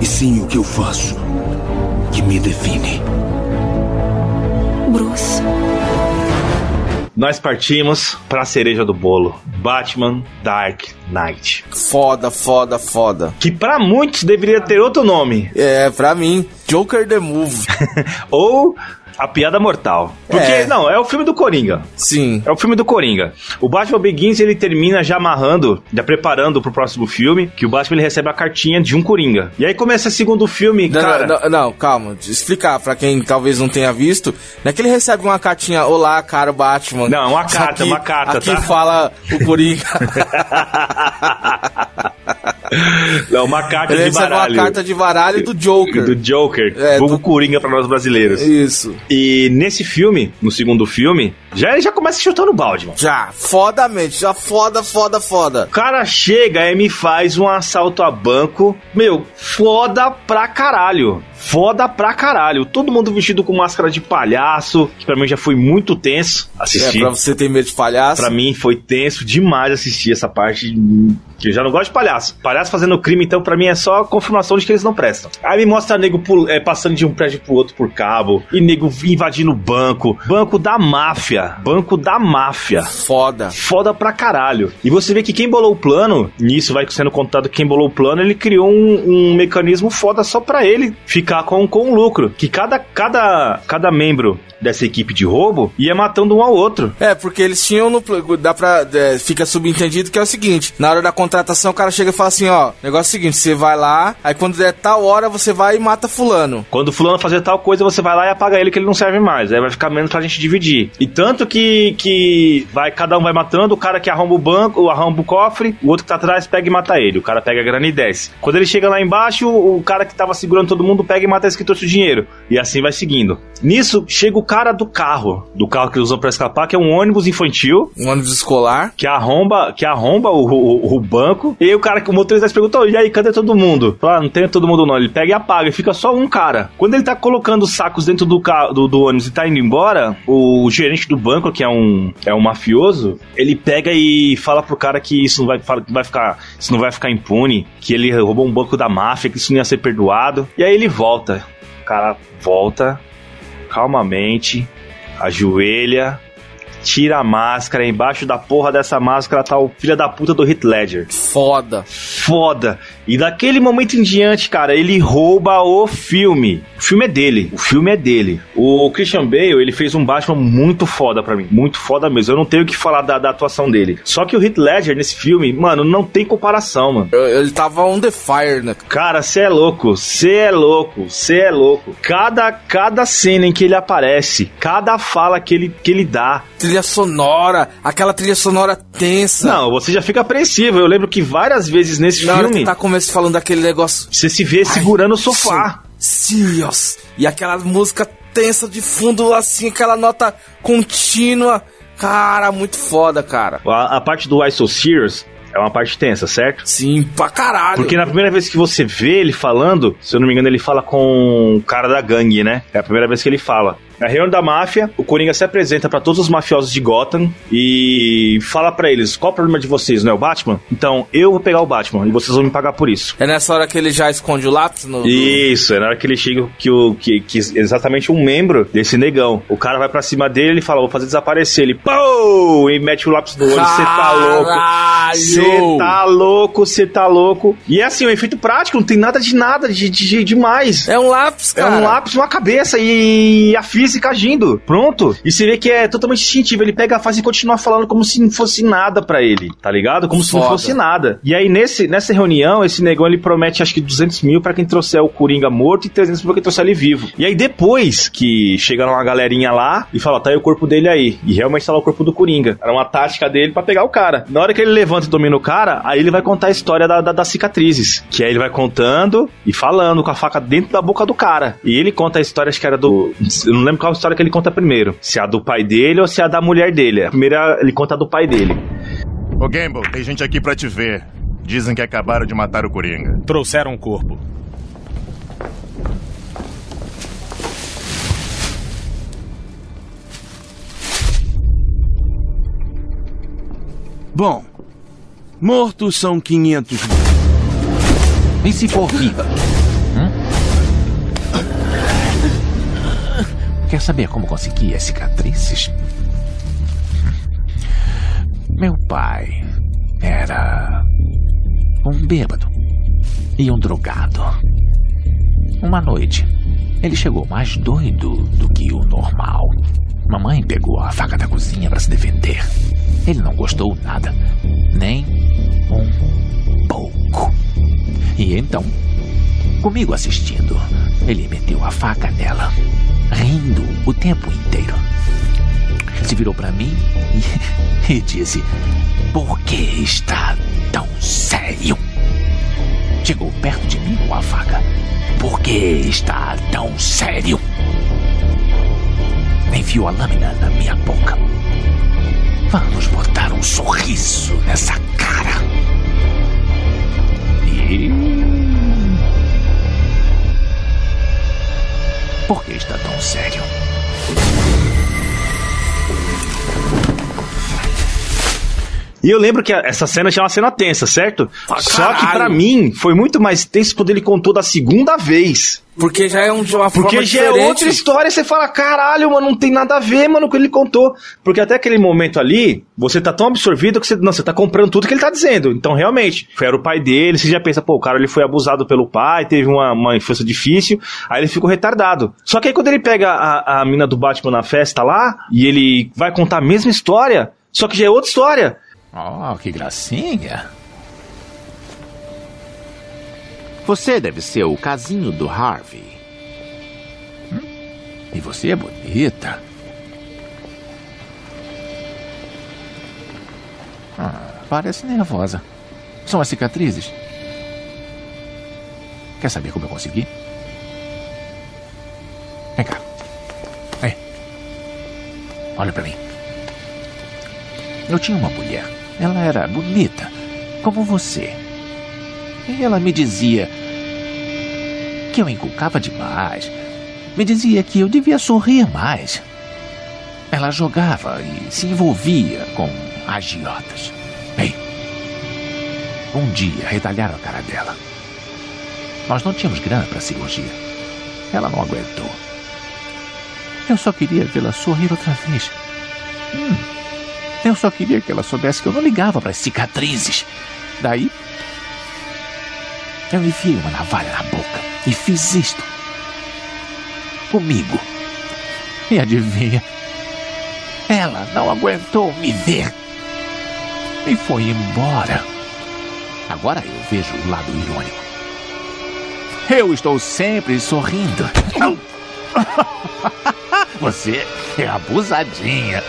E sim o que eu faço que me define. Bruce nós partimos pra cereja do bolo. Batman Dark Knight. Foda, foda, foda. Que para muitos deveria ter outro nome. É, pra mim, Joker the Move. Ou a Piada Mortal. Porque, é. não, é o filme do Coringa. Sim. É o filme do Coringa. O Batman Begins, ele termina já amarrando, já preparando pro próximo filme, que o Batman ele recebe a cartinha de um Coringa. E aí começa o segundo filme, não, cara... Não, não, não, calma. Explicar pra quem talvez não tenha visto. Não é que ele recebe uma cartinha, olá, cara Batman. Não, uma carta, aqui, uma carta, aqui tá? fala o Coringa. Não, uma carta de baralho. uma carta de baralho do Joker. Do Joker. É, do... Coringa pra nós brasileiros. Isso. E nesse filme, no segundo filme, já ele já começa chutando balde, mano. Já, fodamente, já foda, foda, foda. O cara chega e me faz um assalto a banco, meu, foda pra caralho foda pra caralho. Todo mundo vestido com máscara de palhaço, que pra mim já foi muito tenso assistir. É, pra você ter medo de palhaço? Pra mim foi tenso demais assistir essa parte que eu já não gosto de palhaço. Palhaço fazendo crime, então, pra mim é só confirmação de que eles não prestam. Aí me mostra nego é, passando de um prédio pro outro por cabo, e nego invadindo banco. Banco da máfia. Banco da máfia. Foda. Foda pra caralho. E você vê que quem bolou o plano, nisso vai sendo contado quem bolou o plano, ele criou um, um mecanismo foda só pra ele ficar com, com um lucro. Que cada, cada, cada membro dessa equipe de roubo ia matando um ao outro. É, porque eles tinham no. Dá pra. é, fica subentendido que é o seguinte: na hora da contratação, o cara chega e fala assim: ó, negócio é o seguinte, você vai lá, aí quando der tal hora, você vai e mata Fulano. Quando o fulano fazer tal coisa, você vai lá e apaga ele que ele não serve mais. Aí vai ficar menos pra gente dividir. E tanto que, que vai, cada um vai matando, o cara que arromba o banco, arromba o cofre, o outro que tá atrás pega e mata ele. O cara pega a grana e desce. Quando ele chega lá embaixo, o cara que tava segurando todo mundo pega e mata esse que trouxe o dinheiro. E assim vai seguindo. Nisso, chega o cara do carro, do carro que eles usam pra escapar, que é um ônibus infantil, Um ônibus escolar. que arromba, que arromba o, o- o banco. E aí o cara que o motorista pergunta: "Ô, e aí, cadê todo mundo? Fala, ah, não tem todo mundo não. Ele pega e apaga, e fica só um cara. Quando ele tá colocando os sacos dentro do, ca- do, do ônibus e tá indo embora, o gerente do banco, que é um, é um mafioso, ele pega e fala pro cara que isso não vai, vai ficar, isso não vai ficar impune, que ele roubou um banco da máfia, que isso não ia ser perdoado. E aí ele volta. O cara volta calmamente, ajoelha, tira a máscara, embaixo da porra dessa máscara tá o filho da puta do Heath Ledger. Foda. Foda. E daquele momento em diante, cara, ele rouba o filme. O filme é dele. O filme é dele. O Christian Bale, ele fez um Batman muito foda pra mim. Muito foda mesmo. Eu não tenho o que falar da, da atuação dele. Só que o Heath Ledger nesse filme, mano, não tem comparação, mano. Ele tava on the fire, né? Cara, você é louco, você é louco, você é louco. Cada, cada cena em que ele aparece, cada fala que ele, que ele dá. Trilha sonora, aquela trilha sonora tensa. Não, você já fica apreensivo. Eu lembro que várias vezes nesse Na hora filme, que tá começando falando daquele negócio. você se vê segurando o sofá. Serious. E aquela música tensa de fundo, assim, aquela nota contínua. Cara, muito foda, cara. A, a parte do I So Serious é uma parte tensa, certo? Sim, pra caralho. Porque na primeira vez que você vê ele falando, se eu não me engano, ele fala com o cara da gangue, né? É a primeira vez que ele fala. Na reunião da máfia, o Coringa se apresenta pra todos os mafiosos de Gotham e fala pra eles: qual o problema de vocês, não é o Batman? Então eu vou pegar o Batman e vocês vão me pagar por isso. É nessa hora que ele já esconde o lápis no. Isso, é na hora que ele chega que, o, que, que exatamente um membro desse negão. O cara vai pra cima dele ele fala: vou fazer desaparecer. Ele, pô! E mete o lápis no olho. Você tá louco. Você tá louco, você tá louco. E é assim, um efeito prático, não tem nada de nada de, de, de demais. É um lápis, É cara. um lápis numa cabeça e a física agindo. Pronto. E você vê que é totalmente instintivo. Ele pega a fase e continua falando como se não fosse nada pra ele, tá ligado? Como se não Foda. fosse nada. E aí, nesse, nessa reunião, esse negão ele promete acho que 200 mil pra quem trouxer o Coringa morto e 300 mil pra quem trouxer ele vivo. E aí, depois que chegaram uma galerinha lá e fala, tá aí o corpo dele aí. E realmente tá lá o corpo do Coringa. Era uma tática dele pra pegar o cara. Na hora que ele levanta e domina o cara, aí ele vai contar a história da- da- das cicatrizes. Que aí ele vai contando e falando com a faca dentro da boca do cara. E ele conta a história, acho que era do. Eu não lembro qual história que ele conta primeiro. Se é a do pai dele ou se é a da mulher dele. A primeira ele conta a do pai dele. Ô Gamble, tem gente aqui pra te ver. Dizem que acabaram de matar o Coringa. Trouxeram o corpo. Bom, mortos são 500 E se for viva? Quer saber como consegui as cicatrizes? Meu pai era um bêbado e um drogado. Uma noite, ele chegou mais doido do que o normal. Mamãe pegou a faca da cozinha para se defender. Ele não gostou nada, nem um pouco. E então, comigo assistindo, ele meteu a faca nela, rindo o tempo inteiro. Se virou para mim e, e disse: Por que está tão sério? Chegou perto de mim com a faca. Por que está tão sério? Enfiou a lâmina na minha boca. Vamos botar um sorriso nessa cara. Por que está tão sério? E eu lembro que essa cena tinha uma cena tensa, certo? Pra Só que pra caralho. mim foi muito mais tenso quando ele contou da segunda vez. Porque já é um, de uma Porque já é diferente. outra história, você fala, caralho, mano, não tem nada a ver, mano, com o que ele contou. Porque até aquele momento ali, você tá tão absorvido que você, não, você tá comprando tudo que ele tá dizendo. Então, realmente, era o pai dele, você já pensa, pô, o cara ele foi abusado pelo pai, teve uma, uma infância difícil, aí ele ficou retardado. Só que aí quando ele pega a, a mina do Batman na festa lá, e ele vai contar a mesma história, só que já é outra história. Oh, que gracinha. Você deve ser o casinho do Harvey. Hum? E você é bonita. Ah, parece nervosa. São as cicatrizes? Quer saber como eu consegui? Vem cá. Vem. Olha pra mim. Eu tinha uma mulher. Ela era bonita, como você. E ela me dizia que eu inculcava demais. Me dizia que eu devia sorrir mais. Ela jogava e se envolvia com agiotas. Bem, um dia retalharam a cara dela. Nós não tínhamos grana para cirurgia. Ela não aguentou. Eu só queria vê-la sorrir outra vez. Hum, eu só queria que ela soubesse que eu não ligava para as cicatrizes. Daí, eu enfiei uma navalha na boca e fiz isto. Comigo. E adivinha? Ela não aguentou me ver. E foi embora. Agora eu vejo o lado irônico. Eu estou sempre sorrindo. Você é abusadinha.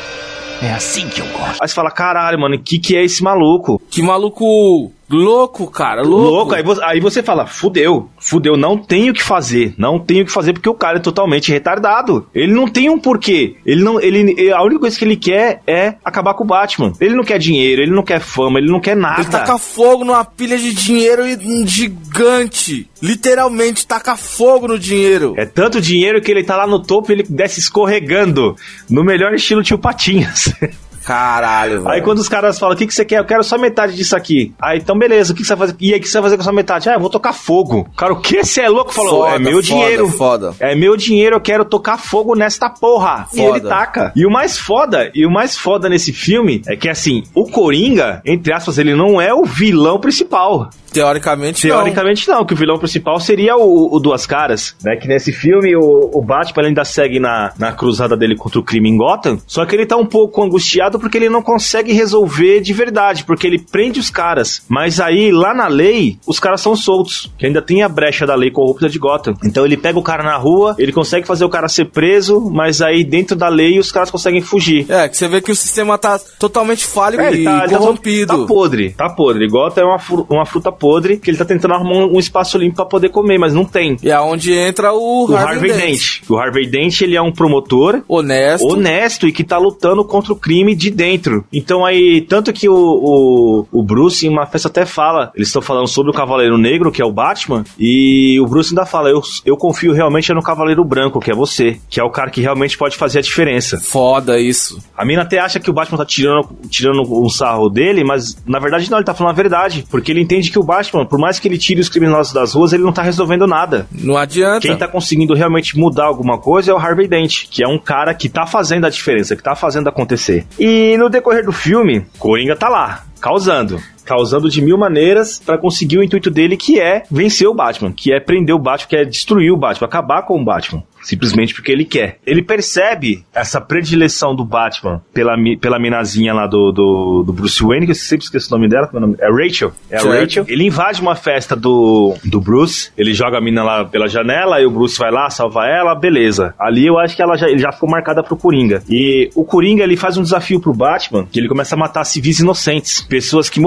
É assim que eu gosto. Aí você fala, caralho, mano, o que, que é esse maluco? Que maluco louco, cara, louco. Louco, aí você, aí você fala, fudeu, fudeu, não tenho o que fazer, não tenho o que fazer porque o cara é totalmente retardado. Ele não tem um porquê. Ele não, ele, a única coisa que ele quer é acabar com o Batman. Ele não quer dinheiro, ele não quer fama, ele não quer nada. Ele taca fogo numa pilha de dinheiro e- um gigante. Literalmente taca fogo no dinheiro. É tanto dinheiro que ele tá lá no topo e ele desce escorregando. No melhor estilo tio Patinhas. Caralho, velho. Aí quando os caras falam, o que, que você quer? Eu quero só metade disso aqui. Aí, então beleza, o que, que você vai fazer? E aí, o que você vai fazer com essa metade? Ah, eu vou tocar fogo. Cara, o que? Você é louco? Falou, Foda, é meu foda, dinheiro. foda. É meu dinheiro, eu quero tocar fogo nesta porra. E Foda. ele taca. E o mais foda, e o mais foda nesse filme é que assim, o Coringa, entre aspas, ele não é o vilão principal. Teoricamente, Teoricamente não, que o vilão principal seria o, o Duas Caras, né? Que nesse filme o, o Batman ainda segue na, na cruzada dele contra o crime em Gotham, só que ele tá um pouco angustiado porque ele não consegue resolver de verdade, porque ele prende os caras. Mas aí, lá na lei, os caras são soltos, que ainda tem a brecha da lei corrupta de Gotham. Então ele pega o cara na rua, ele consegue fazer o cara ser preso, mas aí dentro da lei os caras conseguem fugir. É, que você vê que o sistema tá totalmente falho É, e tá, tá, corrompido. tá podre, tá podre. Gotham é uma, uma fruta podre que ele tá tentando arrumar um, espaço limpo pra poder comer, mas não tem. E é onde entra o, O Harvey Dent. O Harvey Dent, ele é um promotor Honesto. honesto e que tá lutando contra o crime de dentro. Então aí, tanto que o, o, o Bruce em uma festa até fala, eles estão falando sobre o Cavaleiro Negro, que é o Batman, e o Bruce ainda fala, eu, eu confio realmente no Cavaleiro Branco, que é você, que é o cara que realmente pode fazer a diferença. Foda isso. A mina até acha que o Batman tá tirando, tirando um sarro dele, mas na verdade não, ele tá falando a verdade. Porque ele entende que o Batman, por mais que ele tire os criminosos das ruas, ele não tá resolvendo nada. Não adianta. Quem tá conseguindo realmente mudar alguma coisa é o Harvey Dent, que é um cara que tá fazendo a diferença, que tá fazendo acontecer. E no decorrer do filme, Coringa tá lá, causando. Causando de mil maneiras pra conseguir o intuito dele, que é vencer o Batman, que é prender o Batman, que é destruir o Batman, acabar com o Batman. Simplesmente porque ele quer. Ele percebe essa predileção do Batman pela, pela minazinha lá do, do, do Bruce Wayne, que eu sempre esqueço o nome dela. é o nome? É Rachel. É a Certo. Rachel. Ele invade uma festa do, do Bruce, ele joga a mina lá pela janela, aí o Bruce vai lá, salva ela, beleza. Ali eu acho que ela já, ele já ficou marcada pro Coringa. E o Coringa, ele faz um desafio pro Batman, que ele começa a matar civis inocentes. Pessoas que,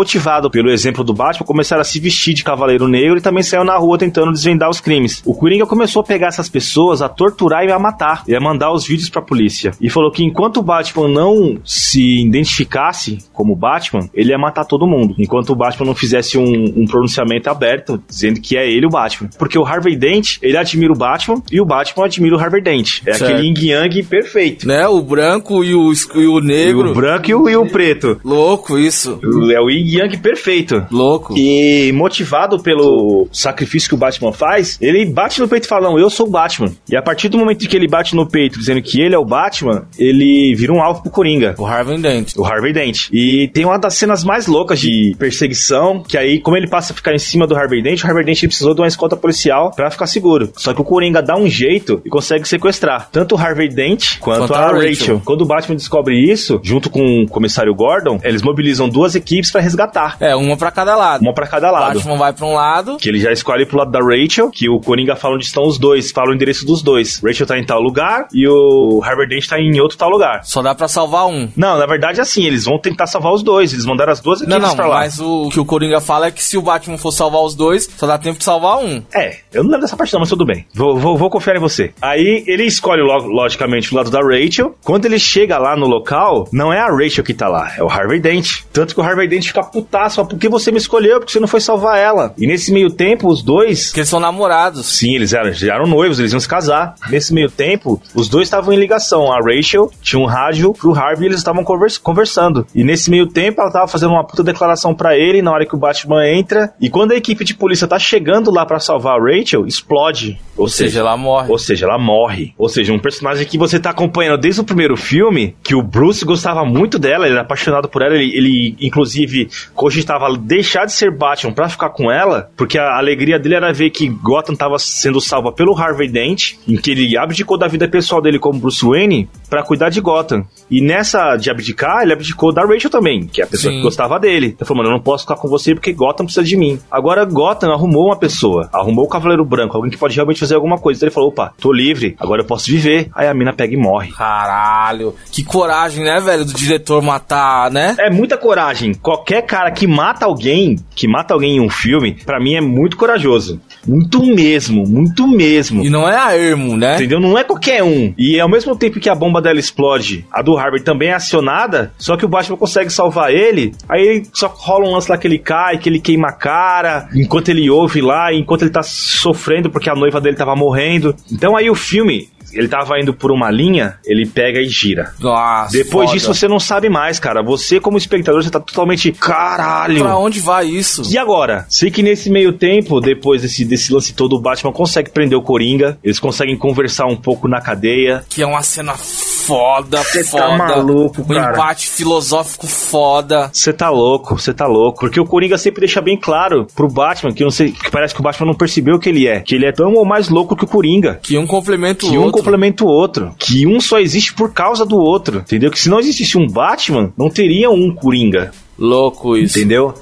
pelo exemplo do Batman, começaram a se vestir de cavaleiro negro e também saíram na rua tentando desvendar os crimes. O Coringa começou a pegar essas pessoas, a torturar e a matar. E a mandar os vídeos pra polícia. E falou que enquanto o Batman não se identificasse como Batman, ele ia matar todo mundo. Enquanto o Batman não fizesse um, um pronunciamento aberto, dizendo que é ele o Batman. Porque o Harvey Dent, ele admira o Batman e o Batman admira o Harvey Dent. É Certo. aquele yin yang perfeito. Né? O branco e o, e o E negro. o branco e o, e o preto. Louco isso. É o Yin Yang perfeito. Louco. E motivado pelo sacrifício que o Batman faz, ele bate no peito e fala: Não, eu sou o Batman. E a partir do momento que ele bate no peito dizendo que ele é o Batman, ele vira um alvo pro Coringa. O Harvey Dent. O Harvey Dent. E tem uma das cenas mais loucas de perseguição, que aí, como ele passa a ficar em cima do Harvey Dent, o Harvey Dent precisou de uma escolta policial pra ficar seguro. Só que o Coringa dá um jeito e consegue sequestrar tanto o Harvey Dent quanto, Quanto a, a Rachel. Rachel. Quando o Batman descobre isso, junto com o comissário Gordon, eles mobilizam duas equipes pra resgatar. É, uma pra cada lado. Uma pra cada O lado. Batman vai pra um lado. Que ele já escolhe pro lado da Rachel, que o Coringa fala onde estão os dois, fala o endereço dos dois. Rachel tá em tal lugar e o Harvey Dent tá em outro tal lugar. Só dá pra salvar um. Não, na verdade é assim, eles vão tentar salvar os dois, eles mandaram as duas equipes Não, não, pra lá. mas o que o Coringa fala é que se o Batman for salvar os dois, só dá tempo de salvar um. É, eu não lembro dessa parte não, mas tudo bem. Vou, vou, vou confiar em você. Aí ele escolhe, lo- logicamente, o lado da Rachel. Quando ele chega lá no local, não é a Rachel que tá lá, é o Harvey Dent. Tanto que o Harvey Dent fica putaço, ó, por que você me escolheu? Porque você não foi salvar ela. E nesse meio tempo, os dois... Porque eles são namorados. Sim, eles eram, eram noivos, eles iam se casar. Nesse meio tempo, os dois estavam em ligação. A Rachel tinha um rádio pro Harvey e eles estavam convers- conversando. E nesse meio tempo, ela tava fazendo uma puta declaração pra ele na hora que o Batman entra. E quando a equipe de polícia tá chegando lá pra salvar a Rachel, explode. Ou, Ou seja, ela morre. Ou seja, ela morre. Ou seja, um personagem que você tá acompanhando desde o primeiro filme, que o Bruce gostava muito dela, ele era apaixonado por ela, ele, ele inclusive cogitava deixar de ser Batman pra ficar com ela, porque a alegria dele era ver que Gotham tava sendo salva pelo Harvey Dent, em que ele abdicou da vida pessoal dele como Bruce Wayne pra cuidar de Gotham. E nessa de abdicar, ele abdicou da Rachel também, que é a pessoa Sim. que gostava dele. Ele falou, mano, eu não posso ficar com você porque Gotham precisa de mim. Agora Gotham arrumou uma pessoa, arrumou o Cavaleiro Branco, alguém que pode realmente fazer alguma coisa. Então ele falou, opa, tô livre, agora eu posso viver. Aí a mina pega e morre. Caralho. Que coragem, né, velho, do diretor matar, né? É muita coragem. Qualquer cara que mata alguém, que mata alguém em um filme, pra mim é muito corajoso. Muito mesmo, muito mesmo. E não é a Ermo, né? Entendeu? Não é qualquer um. E ao mesmo tempo que a bomba dela explode, a do Harvey também é acionada, só que o Batman consegue salvar ele. Aí ele só rola um lance lá que ele cai, que ele queima a cara, enquanto ele ouve lá, enquanto ele tá sofrendo porque a noiva dele tava morrendo. Então aí o filme, ele tava indo por uma linha, ele pega e gira. Nossa, Depois foda. disso você não sabe mais, cara. Você como espectador, você tá totalmente caralho. Pra onde vai isso? E agora? Sei que nesse meio tempo, depois desse, desse lance todo, o Batman consegue prender o Coringa. Eles conseguem conversar um pouco na cadeia. Que é uma cena foda, Cê foda. tá maluco, um cara. empate filosófico foda. Você tá louco, você tá louco. Porque o Coringa sempre deixa bem claro pro Batman que não sei, que parece que o Batman não percebeu que ele é. Que ele é tão ou mais louco que o Coringa. Que um complementa o Que um outro. Complementa o outro. Que um só existe por causa do outro. Entendeu? Que se não existisse um Batman, não teria um Coringa. Louco isso. Entendeu?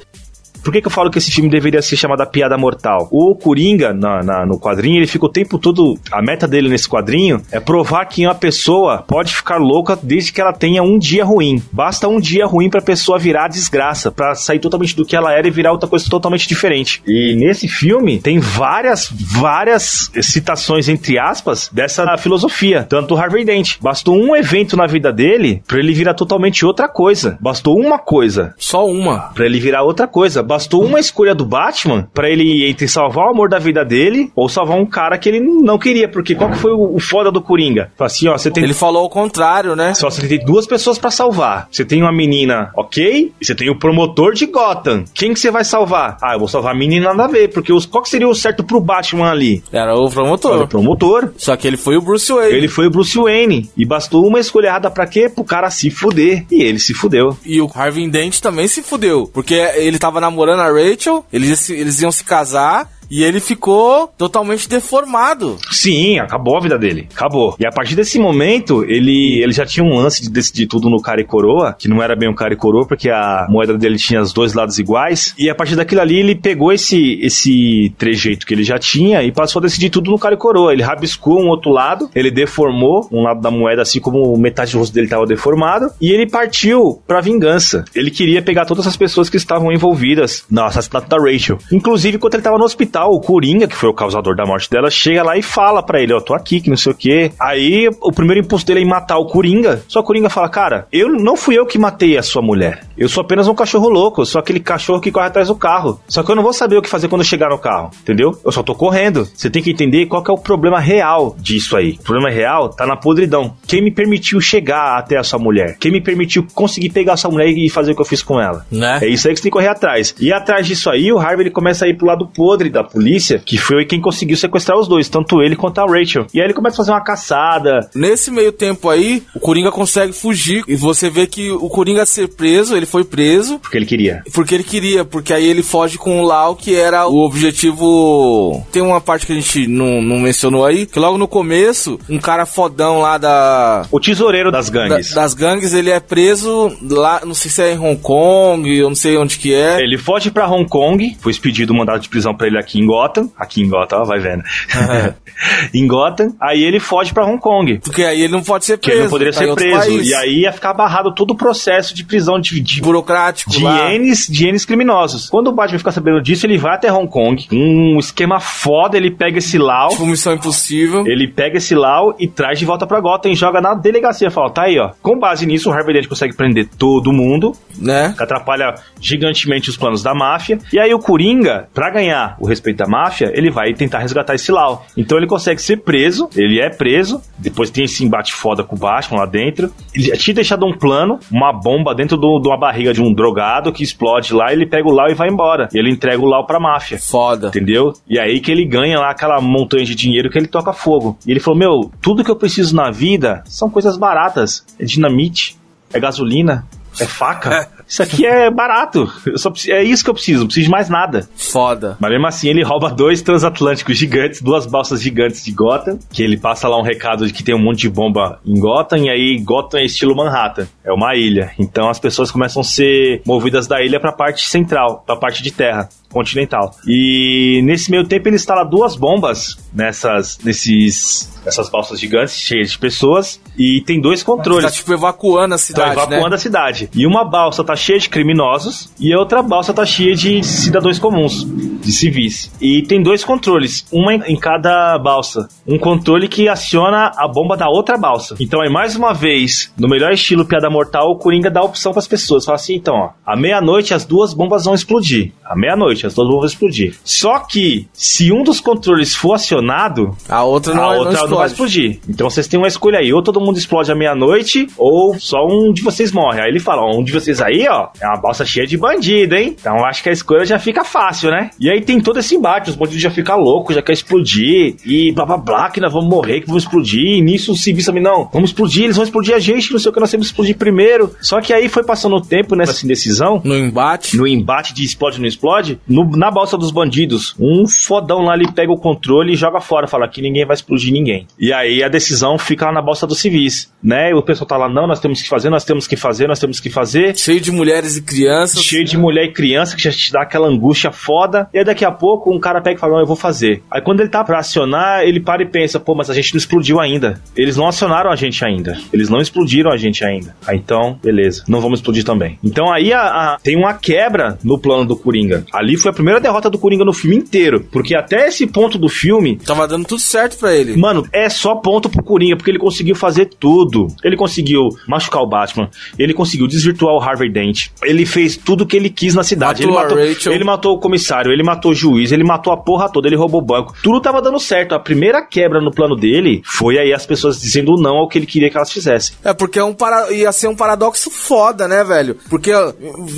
Por que, que eu falo que esse filme deveria ser chamado A Piada Mortal? O Coringa, na, na- no quadrinho, ele fica o tempo todo. A meta dele nesse quadrinho é provar que uma pessoa pode ficar louca desde que ela tenha um dia ruim. Basta um dia ruim pra pessoa virar desgraça, pra sair totalmente do que ela era e virar outra coisa totalmente diferente. E nesse filme tem várias, várias citações, entre aspas, dessa filosofia. Tanto o Harvey Dent. Bastou um evento na vida dele pra ele virar totalmente outra coisa. Bastou uma coisa Só uma. Pra ele virar outra coisa. Bastou uma escolha do Batman pra ele entre salvar o amor da vida dele ou salvar um cara que ele não queria. Porque qual que foi o, o foda do Coringa? Fala assim, ó, você tem. Ele falou o contrário, né? Só você tem duas pessoas pra salvar. Você tem uma menina, ok? E você tem o promotor de Gotham. Quem que você vai salvar? Ah, eu vou salvar a menina nada a ver. Porque os, qual que seria o certo pro Batman ali? Era o Era promotor. o promotor. Só que ele foi o Bruce Wayne. Ele foi o Bruce Wayne. E bastou uma escolha errada pra quê? Pro cara se fuder. E ele se fudeu. E o Harvey Dent também se fudeu. Porque ele tava namorando a Rachel, eles, eles iam se casar. E ele ficou totalmente deformado. Sim, acabou a vida dele. Acabou. E a partir desse momento, ele, ele já tinha um lance de decidir tudo no cara e coroa, que não era bem um cara e coroa, porque a moeda dele tinha os dois lados iguais. E a partir daquilo ali, ele pegou esse, esse trejeito que ele já tinha e passou a decidir tudo no cara e coroa. Ele rabiscou um outro lado, ele deformou um lado da moeda, assim como metade do rosto dele estava deformado, e ele partiu pra vingança. Ele queria pegar todas as pessoas que estavam envolvidas no assassinato da Rachel. Inclusive, enquanto ele estava no hospital, matar o Coringa, que foi o causador da morte dela, chega lá e fala pra ele, ó, tô aqui, que não sei o quê. Aí o primeiro impulso dele é em matar o Coringa. Só o Coringa fala, cara, eu não fui eu que matei a sua mulher. Eu sou apenas um cachorro louco, eu sou aquele cachorro que corre atrás do carro. Só que eu não vou saber o que fazer quando chegar no carro, entendeu? Eu só tô correndo. Você tem que entender qual que é o problema real disso aí. O problema real tá na podridão. Quem me permitiu chegar até a sua mulher? Quem me permitiu conseguir pegar a sua mulher e fazer o que eu fiz com ela? Né? É isso aí que você tem que correr atrás. E atrás disso aí, o Harvey ele começa a ir pro lado podre da polícia, que foi quem conseguiu sequestrar os dois, tanto ele quanto a Rachel. E aí ele começa a fazer uma caçada. Nesse meio tempo aí, o Coringa consegue fugir e você vê que o Coringa ser preso, ele foi preso Porque ele queria. porque ele queria, porque aí ele foge com o Lau, que era o objetivo. Tem uma parte que a gente não, não mencionou aí, que logo no começo, um cara fodão lá da. O tesoureiro das da- gangues. das gangues, ele é preso lá, não sei se é em Hong Kong, eu não sei onde que é. Ele foge pra Hong Kong, foi expedido um mandado de prisão pra ele aqui em Gotham. Aqui em Gotham, ó, vai vendo. em Gotham. Aí ele foge pra Hong Kong. Porque aí ele não pode ser preso. ele não poderia tá ser preso. E aí ia ficar barrado todo o processo de prisão de, de, burocrático de ienes, de ienes criminosos. Quando o Batman fica sabendo disso, ele vai até Hong Kong. Um esquema foda, ele pega esse Lau. Tipo Missão Impossível. Ele pega esse Lau e traz de volta pra Gotham e joga na delegacia. Fala, tá aí, ó. Com base nisso, o Harvey Dent consegue prender todo mundo, né? que atrapalha gigantemente os planos da máfia. E aí o Coringa, pra ganhar o respeito da máfia, ele vai tentar resgatar esse Lau. Então ele consegue ser preso, ele é preso, depois tem esse embate foda com o Batman lá dentro. Ele tinha deixado um plano, uma bomba dentro do- de uma barriga de um drogado que explode lá, ele pega o Lau e vai embora. E ele entrega o Lau pra máfia. Foda. Entendeu? E aí que ele ganha lá aquela montanha de dinheiro que ele toca fogo. E ele falou: Meu, tudo que eu preciso na vida são coisas baratas. É dinamite, é gasolina, é faca. Isso aqui é barato. Eu só preciso- é isso que eu preciso, não preciso de mais nada. Foda. Mas mesmo assim, ele rouba dois transatlânticos gigantes, duas balsas gigantes de Gotham, que ele passa lá um recado de que tem um monte de bomba em Gotham, e aí Gotham é estilo Manhattan, é uma ilha. Então as pessoas começam a ser movidas da ilha pra parte central, pra parte de terra continental. E nesse meio tempo ele instala duas bombas nessas nesses essas balsas gigantes cheias de pessoas e tem dois controles. Tá tipo evacuando a Tá cidade, evacuando né? a cidade. E uma balsa tá cheia de criminosos e a outra balsa tá cheia de cidadãos comuns, de civis. E tem dois controles, uma em cada balsa. Um controle que aciona a bomba da outra balsa. Então aí mais uma vez, no melhor estilo piada mortal, o Coringa dá a opção pras pessoas. Fala assim, então, ó, à meia-noite as duas bombas vão explodir. À meia-noite as duas bombas vão explodir. Só que se um dos controles for acionado, A outra não, a não outra não, explode. vai explodir. Então vocês têm uma escolha aí. Ou todo mundo explode à meia-noite, ou só um de vocês morre. Aí ele fala: ó, um de vocês aí, ó, é uma balsa cheia de bandido, hein? Então acho que a escolha já fica fácil, né? E aí tem todo esse embate. Os bandidos já ficam loucos, já quer explodir. E blá blá blá, que nós vamos morrer, que vamos explodir. E nisso os civis também, não, vamos explodir, eles vão explodir a gente, não sei o que, nós temos que explodir primeiro. Só que aí foi passando o tempo nessa indecisão. No embate. No embate de explode ou não explode, no- na balsa dos bandidos, um fodão lá ele pega o controle e joga fora, fala que ninguém vai explodir ninguém. E aí a decisão fica lá na balsa dos civis, né? E o pessoal tá lá, não, nós temos que fazer, nós temos que fazer, nós temos que fazer. Cheio de mulheres e crianças. Cheio de mulher e criança que já te dá aquela angústia foda. E aí daqui a pouco um cara pega e fala: Não, eu vou fazer. Aí quando ele tá pra acionar, ele para e pensa: Pô, mas a gente não explodiu ainda. Eles não acionaram a gente ainda. Eles não explodiram a gente ainda. Aí então, beleza, não vamos explodir também. Então aí a- a- tem uma quebra no plano do Coringa. Ali foi a primeira derrota do Coringa no filme inteiro. Porque até esse ponto do filme, Tava dando tudo certo pra ele. Mano, é só ponto pro Coringa, porque ele conseguiu fazer tudo. Ele conseguiu machucar o Batman, ele conseguiu desvirtuar o Harvey Dent, ele fez tudo que ele quis na cidade. Matou ele, matou, Rachel. ele matou o comissário, ele matou o juiz, ele matou a porra toda, ele roubou o banco. Tudo tava dando certo. A primeira quebra no plano dele foi aí as pessoas dizendo não ao que ele queria que elas fizessem. É, porque é um para... ia ser um paradoxo foda, né, velho? Porque,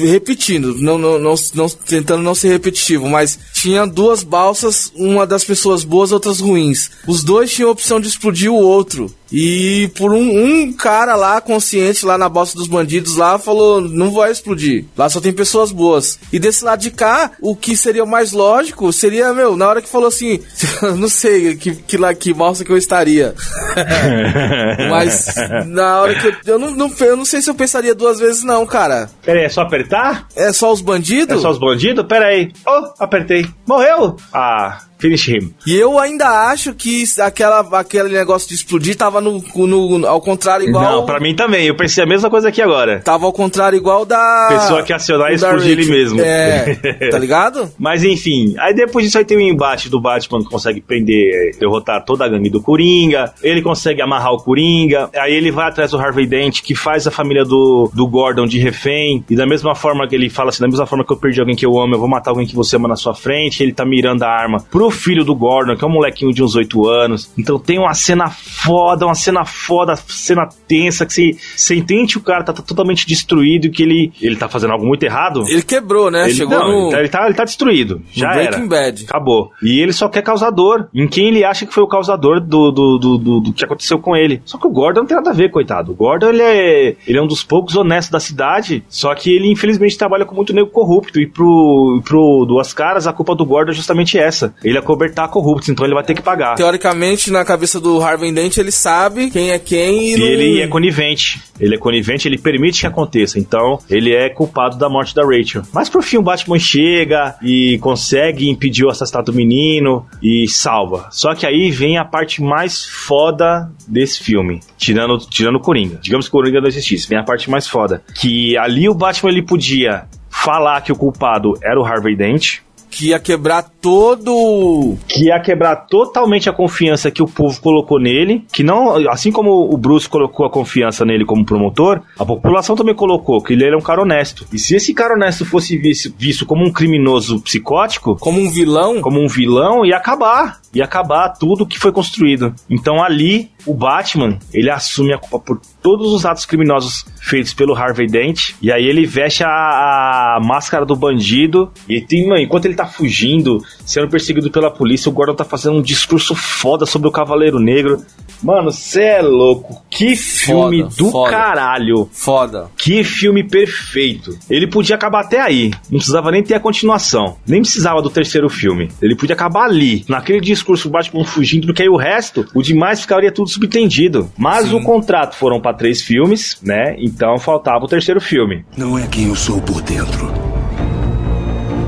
repetindo, não, não, não, não- tentando não ser repetitivo, mas tinha duas balsas, uma das pessoas boas, outras ruins. Os dois tinham a opção de explodir o outro. E por um, um cara lá, consciente, lá na balsa dos bandidos, lá, falou, não vai explodir. Lá só tem pessoas boas. E desse lado de cá, o que seria o mais lógico seria, meu, na hora que falou assim, não sei que, que, lá, que balsa que eu estaria. Mas na hora que eu. Eu não, não, eu não sei se eu pensaria duas vezes, não, cara. Pera aí, é só apertar? É só os bandidos? É só os bandidos? Pera aí. Oh, apertei. Morreu? Ah, Finish him. E eu ainda acho que aquela, aquele negócio de explodir tava no, no- ao contrário igual... Não, pra mim também. Eu pensei a mesma coisa aqui agora. Tava ao contrário igual da... Pessoa que acionar e explodir ele mesmo. É, tá ligado? Mas enfim, aí depois disso aí tem o embate do Batman que consegue prender, derrotar toda a gangue do Coringa, ele consegue amarrar o Coringa, aí ele vai atrás do Harvey Dent, que faz a família do, do Gordon de refém, e da mesma forma que ele fala assim, da mesma forma que eu perdi alguém que eu amo, eu vou matar alguém que você ama na sua frente, ele tá mirando a arma pro filho do Gordon, que é um molequinho de uns 8 anos, então tem uma cena foda, uma cena foda, cena tensa, que você, você entende que o cara tá, tá totalmente destruído e que ele, ele tá fazendo algo muito errado, Ele quebrou, né? ele, Chegou não, no... ele, tá, ele, tá, ele tá destruído. Já Breaking era. Bad. Acabou. E ele só quer causador. Em quem ele acha que foi o causador do, do, do, do- do que aconteceu com ele. Só que o Gordon não tem nada a ver, coitado. O Gordon, ele é, ele é um dos poucos honestos da cidade. Só que ele, infelizmente, trabalha com muito nego corrupto. E pro, pro Duas Caras, a culpa do Gordon é justamente essa. Ele acobertar corruptos, então ele vai ter que pagar. Teoricamente, na cabeça do Harvey Dent, ele sabe quem é quem e, E não- ele é conivente. Ele é conivente, ele permite que aconteça. Então, ele é culpado da morte da Rachel. Mas por fim, o Batman chega e consegue impedir o assassinato do menino e salva. Só que aí vem a parte mais foda desse filme. Tirando, tirando o Coringa. Digamos que o Coringa não existisse. Vem a parte mais foda. Que ali o Batman ele podia falar que o culpado era o Harvey Dent. que ia quebrar todo... que ia quebrar totalmente a confiança que o povo colocou nele, que não, assim como o Bruce colocou a confiança nele como promotor, a população também colocou que ele era um cara honesto. E se esse cara honesto fosse visto, visto como um criminoso psicótico, Como um vilão, como um vilão, ia acabar, ia acabar tudo que foi construído. Então ali o Batman, ele assume a culpa por todos os atos criminosos feitos pelo Harvey Dent, e aí ele veste a, a máscara do bandido, e tem, mano, enquanto ele tá fugindo, sendo perseguido pela polícia, o Gordon tá fazendo um discurso foda sobre o Cavaleiro Negro. Mano, cê é louco. Que filme Foda, do foda. caralho. foda. Que filme perfeito. Ele podia acabar até aí. Não precisava nem ter a continuação. Nem precisava do terceiro filme. Ele podia acabar ali. Naquele discurso o Batman fugindo, que aí o resto, o demais ficaria tudo subentendido. Mas Sim. o contrato foram pra três filmes, né? Então faltava o terceiro filme. Não é quem eu sou por dentro,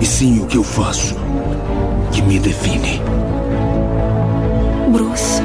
e sim o que eu faço que me define. Bruce.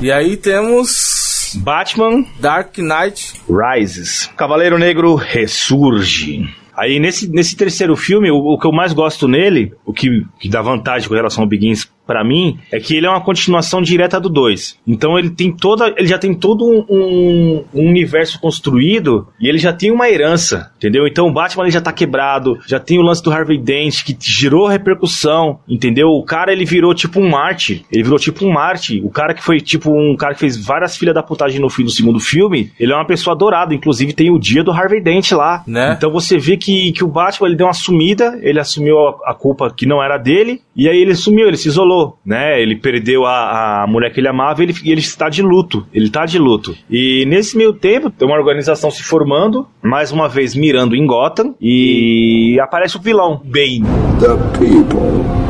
E aí temos Batman Dark Knight. Rises. Cavaleiro Negro ressurge. Aí nesse, nesse terceiro filme, o, o que eu mais gosto nele, o que, que dá vantagem com relação ao Begins pra mim, é que ele é uma continuação direta do 2. Então ele tem toda, ele já tem todo um, um- um universo construído e ele já tem uma herança, entendeu? Então o Batman ele já tá quebrado, já tem o lance do Harvey Dent que gerou repercussão, entendeu? O cara ele virou tipo um Marte, ele virou tipo um Marte. O cara que foi tipo um cara que fez várias filhas da putagem no fim do segundo filme, ele é uma pessoa adorada, inclusive tem o dia do Harvey Dent lá, Né? Então você vê que, que o Batman ele deu uma sumida, ele assumiu a, a culpa que não era dele, e aí ele sumiu, ele se isolou, né? Ele perdeu a, a mulher que ele amava e ele, ele está de luto. Ele está de luto. E nesse meio tempo, tem uma organização se formando, mais uma vez mirando em Gotham, e aparece o vilão, Bane. The people.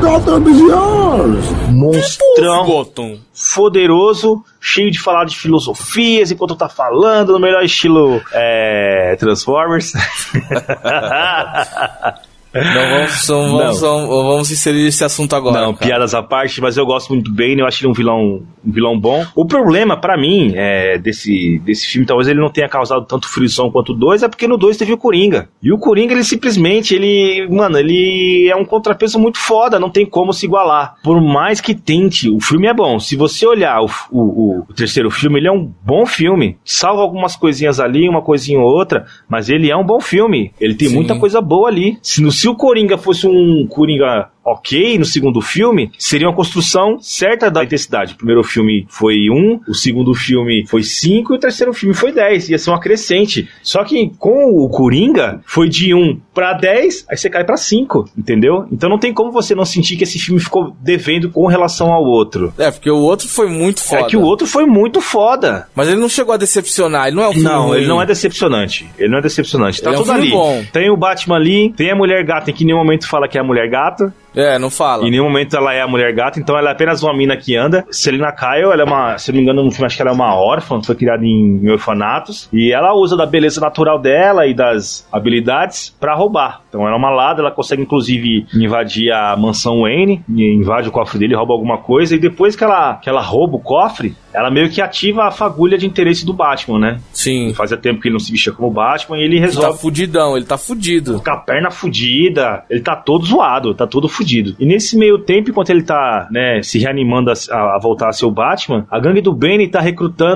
Gotham is yours. Monstrão. Gotham. Poderoso, cheio de falar de filosofias enquanto tá falando, no melhor estilo é, Transformers. Não vamos, não, vamos, Não. vamos inserir esse assunto agora. Não, cara. piadas à parte, mas eu gosto muito do Bane, eu acho ele um vilão, um vilão bom. O problema, pra mim, é, desse, desse filme, talvez ele não tenha causado tanto frição quanto o 2, é porque no 2 teve o Coringa. E o Coringa, ele simplesmente, ele, mano, ele é um contrapeso muito foda, não tem como se igualar. Por mais que tente, o filme é bom. Se você olhar o, o, o terceiro filme, ele é um bom filme. Salva algumas coisinhas ali, uma coisinha ou outra, mas ele é um bom filme. Ele tem Sim. muita coisa boa ali. Se, no, se o Coringa fosse um Coringa ok no segundo filme, seria uma construção certa da intensidade. O primeiro filme foi 1, o segundo filme foi 5 e o terceiro filme foi 10. Ia ser uma crescente. Só que com o Coringa, foi de 1 pra 10, aí você cai pra 5, entendeu? Então não tem como você não sentir que esse filme ficou devendo com relação ao outro. É, porque o outro foi muito foda. É que o outro foi muito foda. Mas ele não chegou a decepcionar, ele não é um filme Não, ruim. ele não é decepcionante. Ele não é decepcionante. Tá Ele é um tudo ali. bom. Tem o Batman ali, tem a mulher gata, em que em nenhum momento fala que é a mulher gata. É, não fala. Em nenhum momento ela é a mulher gata, então ela é apenas uma mina que anda. Selina Kyle, ela é uma, se não me engano, no filme acho que ela é uma órfã, foi criada em, em orfanatos. E ela usa da beleza natural dela e das habilidades pra roubar. Então ela é uma lada, ela consegue inclusive invadir a mansão Wayne, invade o cofre dele, rouba alguma coisa, e depois que ela, que ela rouba o cofre, ela meio que ativa a fagulha de interesse do Batman, né? Sim. Fazia tempo que ele não se vestia como Batman e ele Ele tá resolve fudidão, ele tá fudido. com a perna fudida, ele tá todo zoado, tá todo fudido. E nesse meio tempo, enquanto ele tá, né, se reanimando a, a- voltar a ser o Batman, a gangue do Bane tá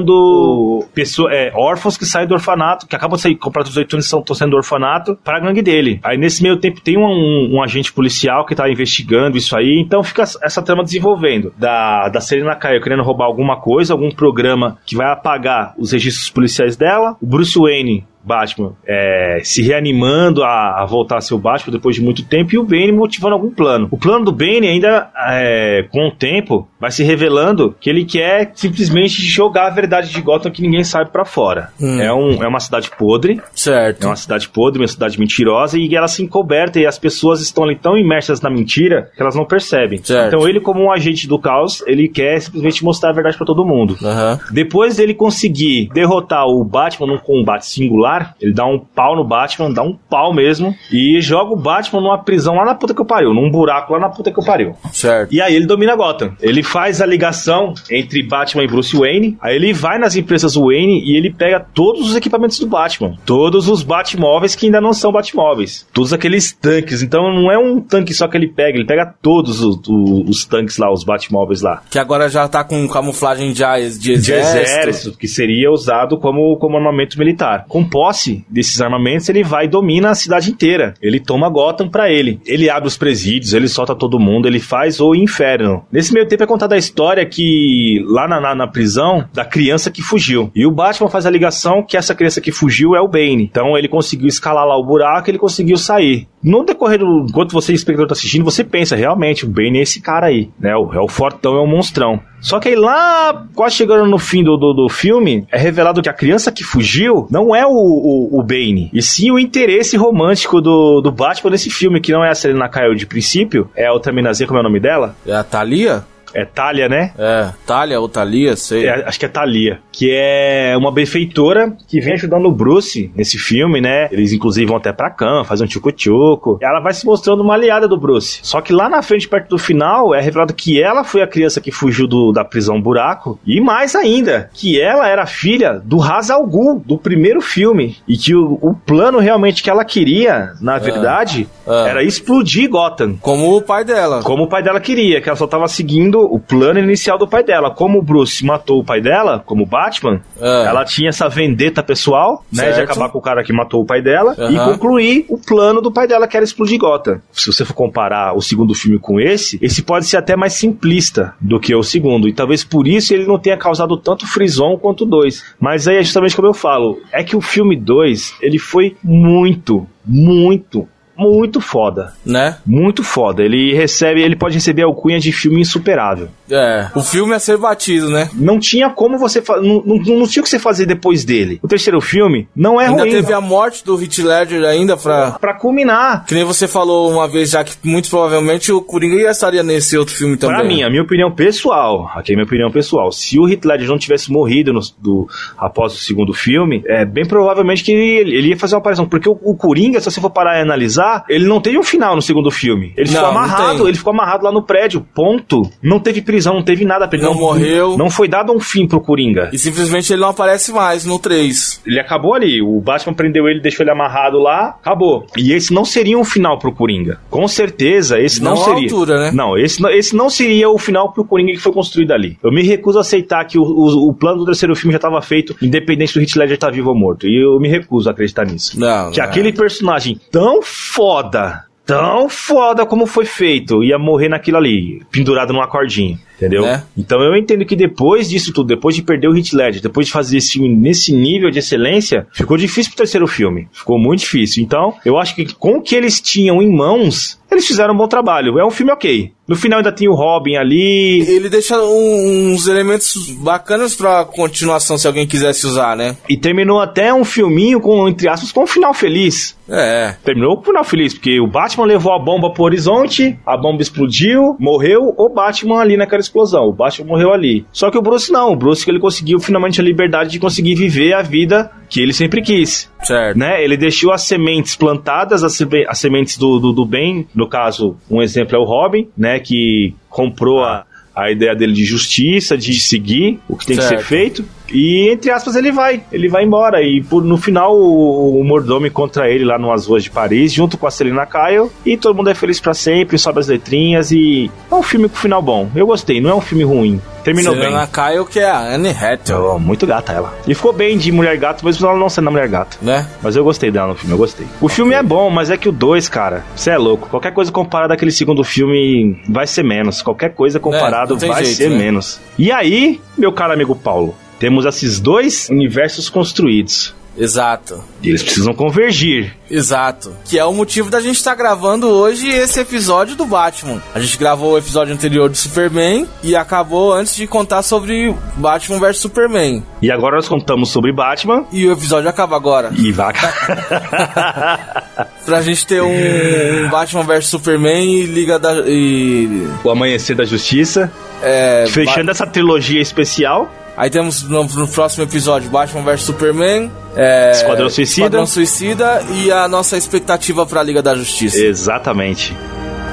recrutando pessoas, é, órfãos que saem do orfanato, que acabam de sair, comprar 18 anos e estão saindo do orfanato, pra gangue dele. Aí nesse meio tempo tem um, um- um agente policial que tá investigando isso aí, então fica essa trama desenvolvendo. Da, da Selena Kyle querendo roubar alguma coisa, algum programa que vai apagar os registros policiais dela, o Bruce Wayne Batman é, se reanimando a, a voltar a ser o Batman depois de muito tempo e o Bane motivando algum plano. O plano do Bane ainda, é, com o tempo, vai se revelando que ele quer simplesmente jogar a verdade de Gotham que ninguém sabe pra fora. Hum. É, um, é uma cidade podre, Certo. é uma cidade podre, uma cidade mentirosa e ela se encoberta e as pessoas estão ali tão imersas na mentira que elas não percebem. Certo. Então ele, como um agente do caos, ele quer simplesmente mostrar a verdade pra todo mundo. Aham. Depois dele conseguir derrotar o Batman num combate singular, ele dá um pau no Batman, dá um pau mesmo, e joga o Batman numa prisão lá na puta que eu pariu, num buraco lá na puta que eu pariu. Certo. E aí ele domina Gotham. Ele faz a ligação entre Batman e Bruce Wayne, aí ele vai nas empresas Wayne e ele pega todos os equipamentos do Batman. Todos os Batmóveis que ainda não são Batmóveis. Todos aqueles tanques. Então não é um tanque só que ele pega, ele pega todos os, os- os tanques lá, os Batmóveis lá Que agora já tá com camuflagem de, de de exército. exército, que seria usado como, como armamento militar. Com posse desses armamentos, ele vai e domina a cidade inteira. Ele toma Gotham pra ele. Ele abre os presídios, ele solta todo mundo, ele faz o inferno. Nesse meio tempo é contada a história que lá na, na, na prisão, da criança que fugiu. E o Batman faz a ligação que essa criança que fugiu é o Bane. Então ele conseguiu escalar lá o buraco ele conseguiu sair. No decorrer do. Enquanto você, espectador, tá assistindo, você pensa, realmente, o Bane é esse cara aí, né? O- É o fortão, é o monstrão. Só que aí lá, quase chegando no fim do, do, do filme, é revelado que a criança que fugiu não é o, o, o Bane, e sim o interesse romântico do, do Batman nesse filme, que não é a Selena Kyle de princípio, é a outra minazinha, como é o nome dela? É a Thalia? É Talia, né? É, Thalia ou Thalia, sei. É, acho que é Thalia, que é uma benfeitora que vem ajudando o Bruce nesse filme, né? Eles inclusive vão até pra cama, fazem um tchucu-tchucu. Ela vai se mostrando uma aliada do Bruce. Só que lá na frente, perto do final, é revelado que ela foi a criança que fugiu do- da prisão buraco. E mais ainda, que ela era filha do Ra's al Ghul, do primeiro filme. E que o, o plano realmente que ela queria, na verdade, Ah. era explodir Gotham. Como o pai dela. Como o pai dela queria, que ela só tava seguindo o plano inicial do pai dela. Como o Bruce matou o pai dela, como Batman, É. ela tinha essa vendetta pessoal, né? De Certo. acabar com o cara que matou o pai dela e Aham. concluir o plano do pai dela, que era explodir Gotham. Se você for comparar o segundo filme com esse, esse pode ser até mais simplista do que o segundo. E talvez por isso ele não tenha causado tanto frisson quanto o dois. Mas aí é justamente como eu falo: é que o filme 2 ele foi muito, muito. Muito foda. Né? Muito foda. Ele recebe, ele pode receber a alcunha de filme insuperável. É. O filme é ser batido, né? Não tinha como você fa- não, não, não tinha o que você fazer depois dele. O terceiro filme não é ainda ruim. teve a morte do Heath Ledger ainda pra... Pra culminar. Que nem você falou uma vez já que muito provavelmente o Coringa estaria nesse outro filme também. Pra mim, a minha opinião pessoal, aqui é a minha opinião pessoal, se o Heath Ledger não tivesse morrido no- do, após o segundo filme, é bem provavelmente que ele, ele ia fazer uma aparição, porque o, o Coringa, se você for parar e analisar, ele não teve um final no segundo filme. Ele ficou amarrado, ele ficou amarrado lá no prédio, ponto. Não teve prisão, não teve nada pra ele. Não morreu. Não foi dado um fim pro Coringa. E simplesmente ele não aparece mais no 3. Ele acabou ali. O Batman prendeu ele, deixou ele amarrado lá, acabou. E esse não seria um final pro Coringa. Com certeza, esse não, Não seria. altura, né? Não, esse, não- esse não seria o final pro Coringa que foi construído ali. Eu me recuso a aceitar que o, o, o plano do terceiro filme já estava feito, independente do Heath Ledger estar vivo ou morto. E eu me recuso a acreditar nisso. Não, que não. aquele personagem tão foda, tão foda como foi feito, ia morrer naquilo ali, pendurado numa cordinha. Entendeu? Né? Então eu entendo que depois disso tudo, depois de perder o Hit Ledger, depois de fazer esse filme nesse nível de excelência, ficou difícil pro terceiro filme. Ficou muito difícil. Então, eu acho que com o que eles tinham em mãos, eles fizeram um bom trabalho. É um filme ok. No final ainda tem o Robin ali. Ele deixa um- uns elementos bacanas pra continuação, se alguém quisesse usar, né? E terminou até um filminho com, entre aspas, com um final feliz. É. Terminou com um final feliz, porque o Batman levou a bomba pro horizonte, a bomba explodiu, morreu o Batman ali naquela explosão. O Batman morreu ali. Só que o Bruce não. O Bruce que ele conseguiu finalmente a liberdade de conseguir viver a vida que ele sempre quis. Certo. Né? Ele deixou as sementes plantadas, as, as sementes do, do, do bem. No caso, um exemplo é o Robin, né? Que comprou a, a ideia dele de justiça, de seguir o que tem que Certo. ser feito. E, entre aspas, ele vai. Ele vai embora. E por, no final, o, o mordomo encontra ele lá nas ruas de Paris, junto com a Selina Kyle. E todo mundo é feliz pra sempre, sobe as letrinhas. E é um filme com final bom. Eu gostei, não é um filme ruim. Terminou bem. Selena Kyle, que é a Anne Hathaway, Oh, muito gata ela. E ficou bem de mulher gato, mesmo ela não sendo mulher gato. né? Mas eu gostei dela no filme, eu gostei. O filme é bom, mas é que o 2, cara, você é louco. Qualquer coisa comparada àquele segundo filme vai ser menos. Qualquer coisa comparado não tem vai jeito, ser né? menos. E aí, meu caro amigo Paulo, temos esses dois universos construídos. Exato. E eles precisam convergir. Exato. Que é o motivo da gente estar gravando hoje esse episódio do Batman. A gente gravou o episódio anterior do Superman e acabou antes de contar sobre Batman vs Superman. E agora nós contamos sobre Batman E o episódio acaba agora. e vaca. Pra gente ter um, um Batman vs Superman e Liga da. E, o Amanhecer da Justiça. é, Fechando essa trilogia especial. Aí temos no, no próximo episódio Batman vs Superman. É, Esquadrão Suicida. Esquadrão Suicida e a nossa expectativa pra Liga da Justiça. Exatamente.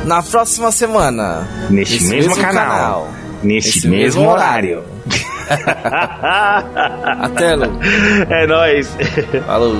Na próxima semana. Neste nesse mesmo, canal. Nesse Nesse mesmo, mesmo horário. Até, Lu. é nóis. Falou.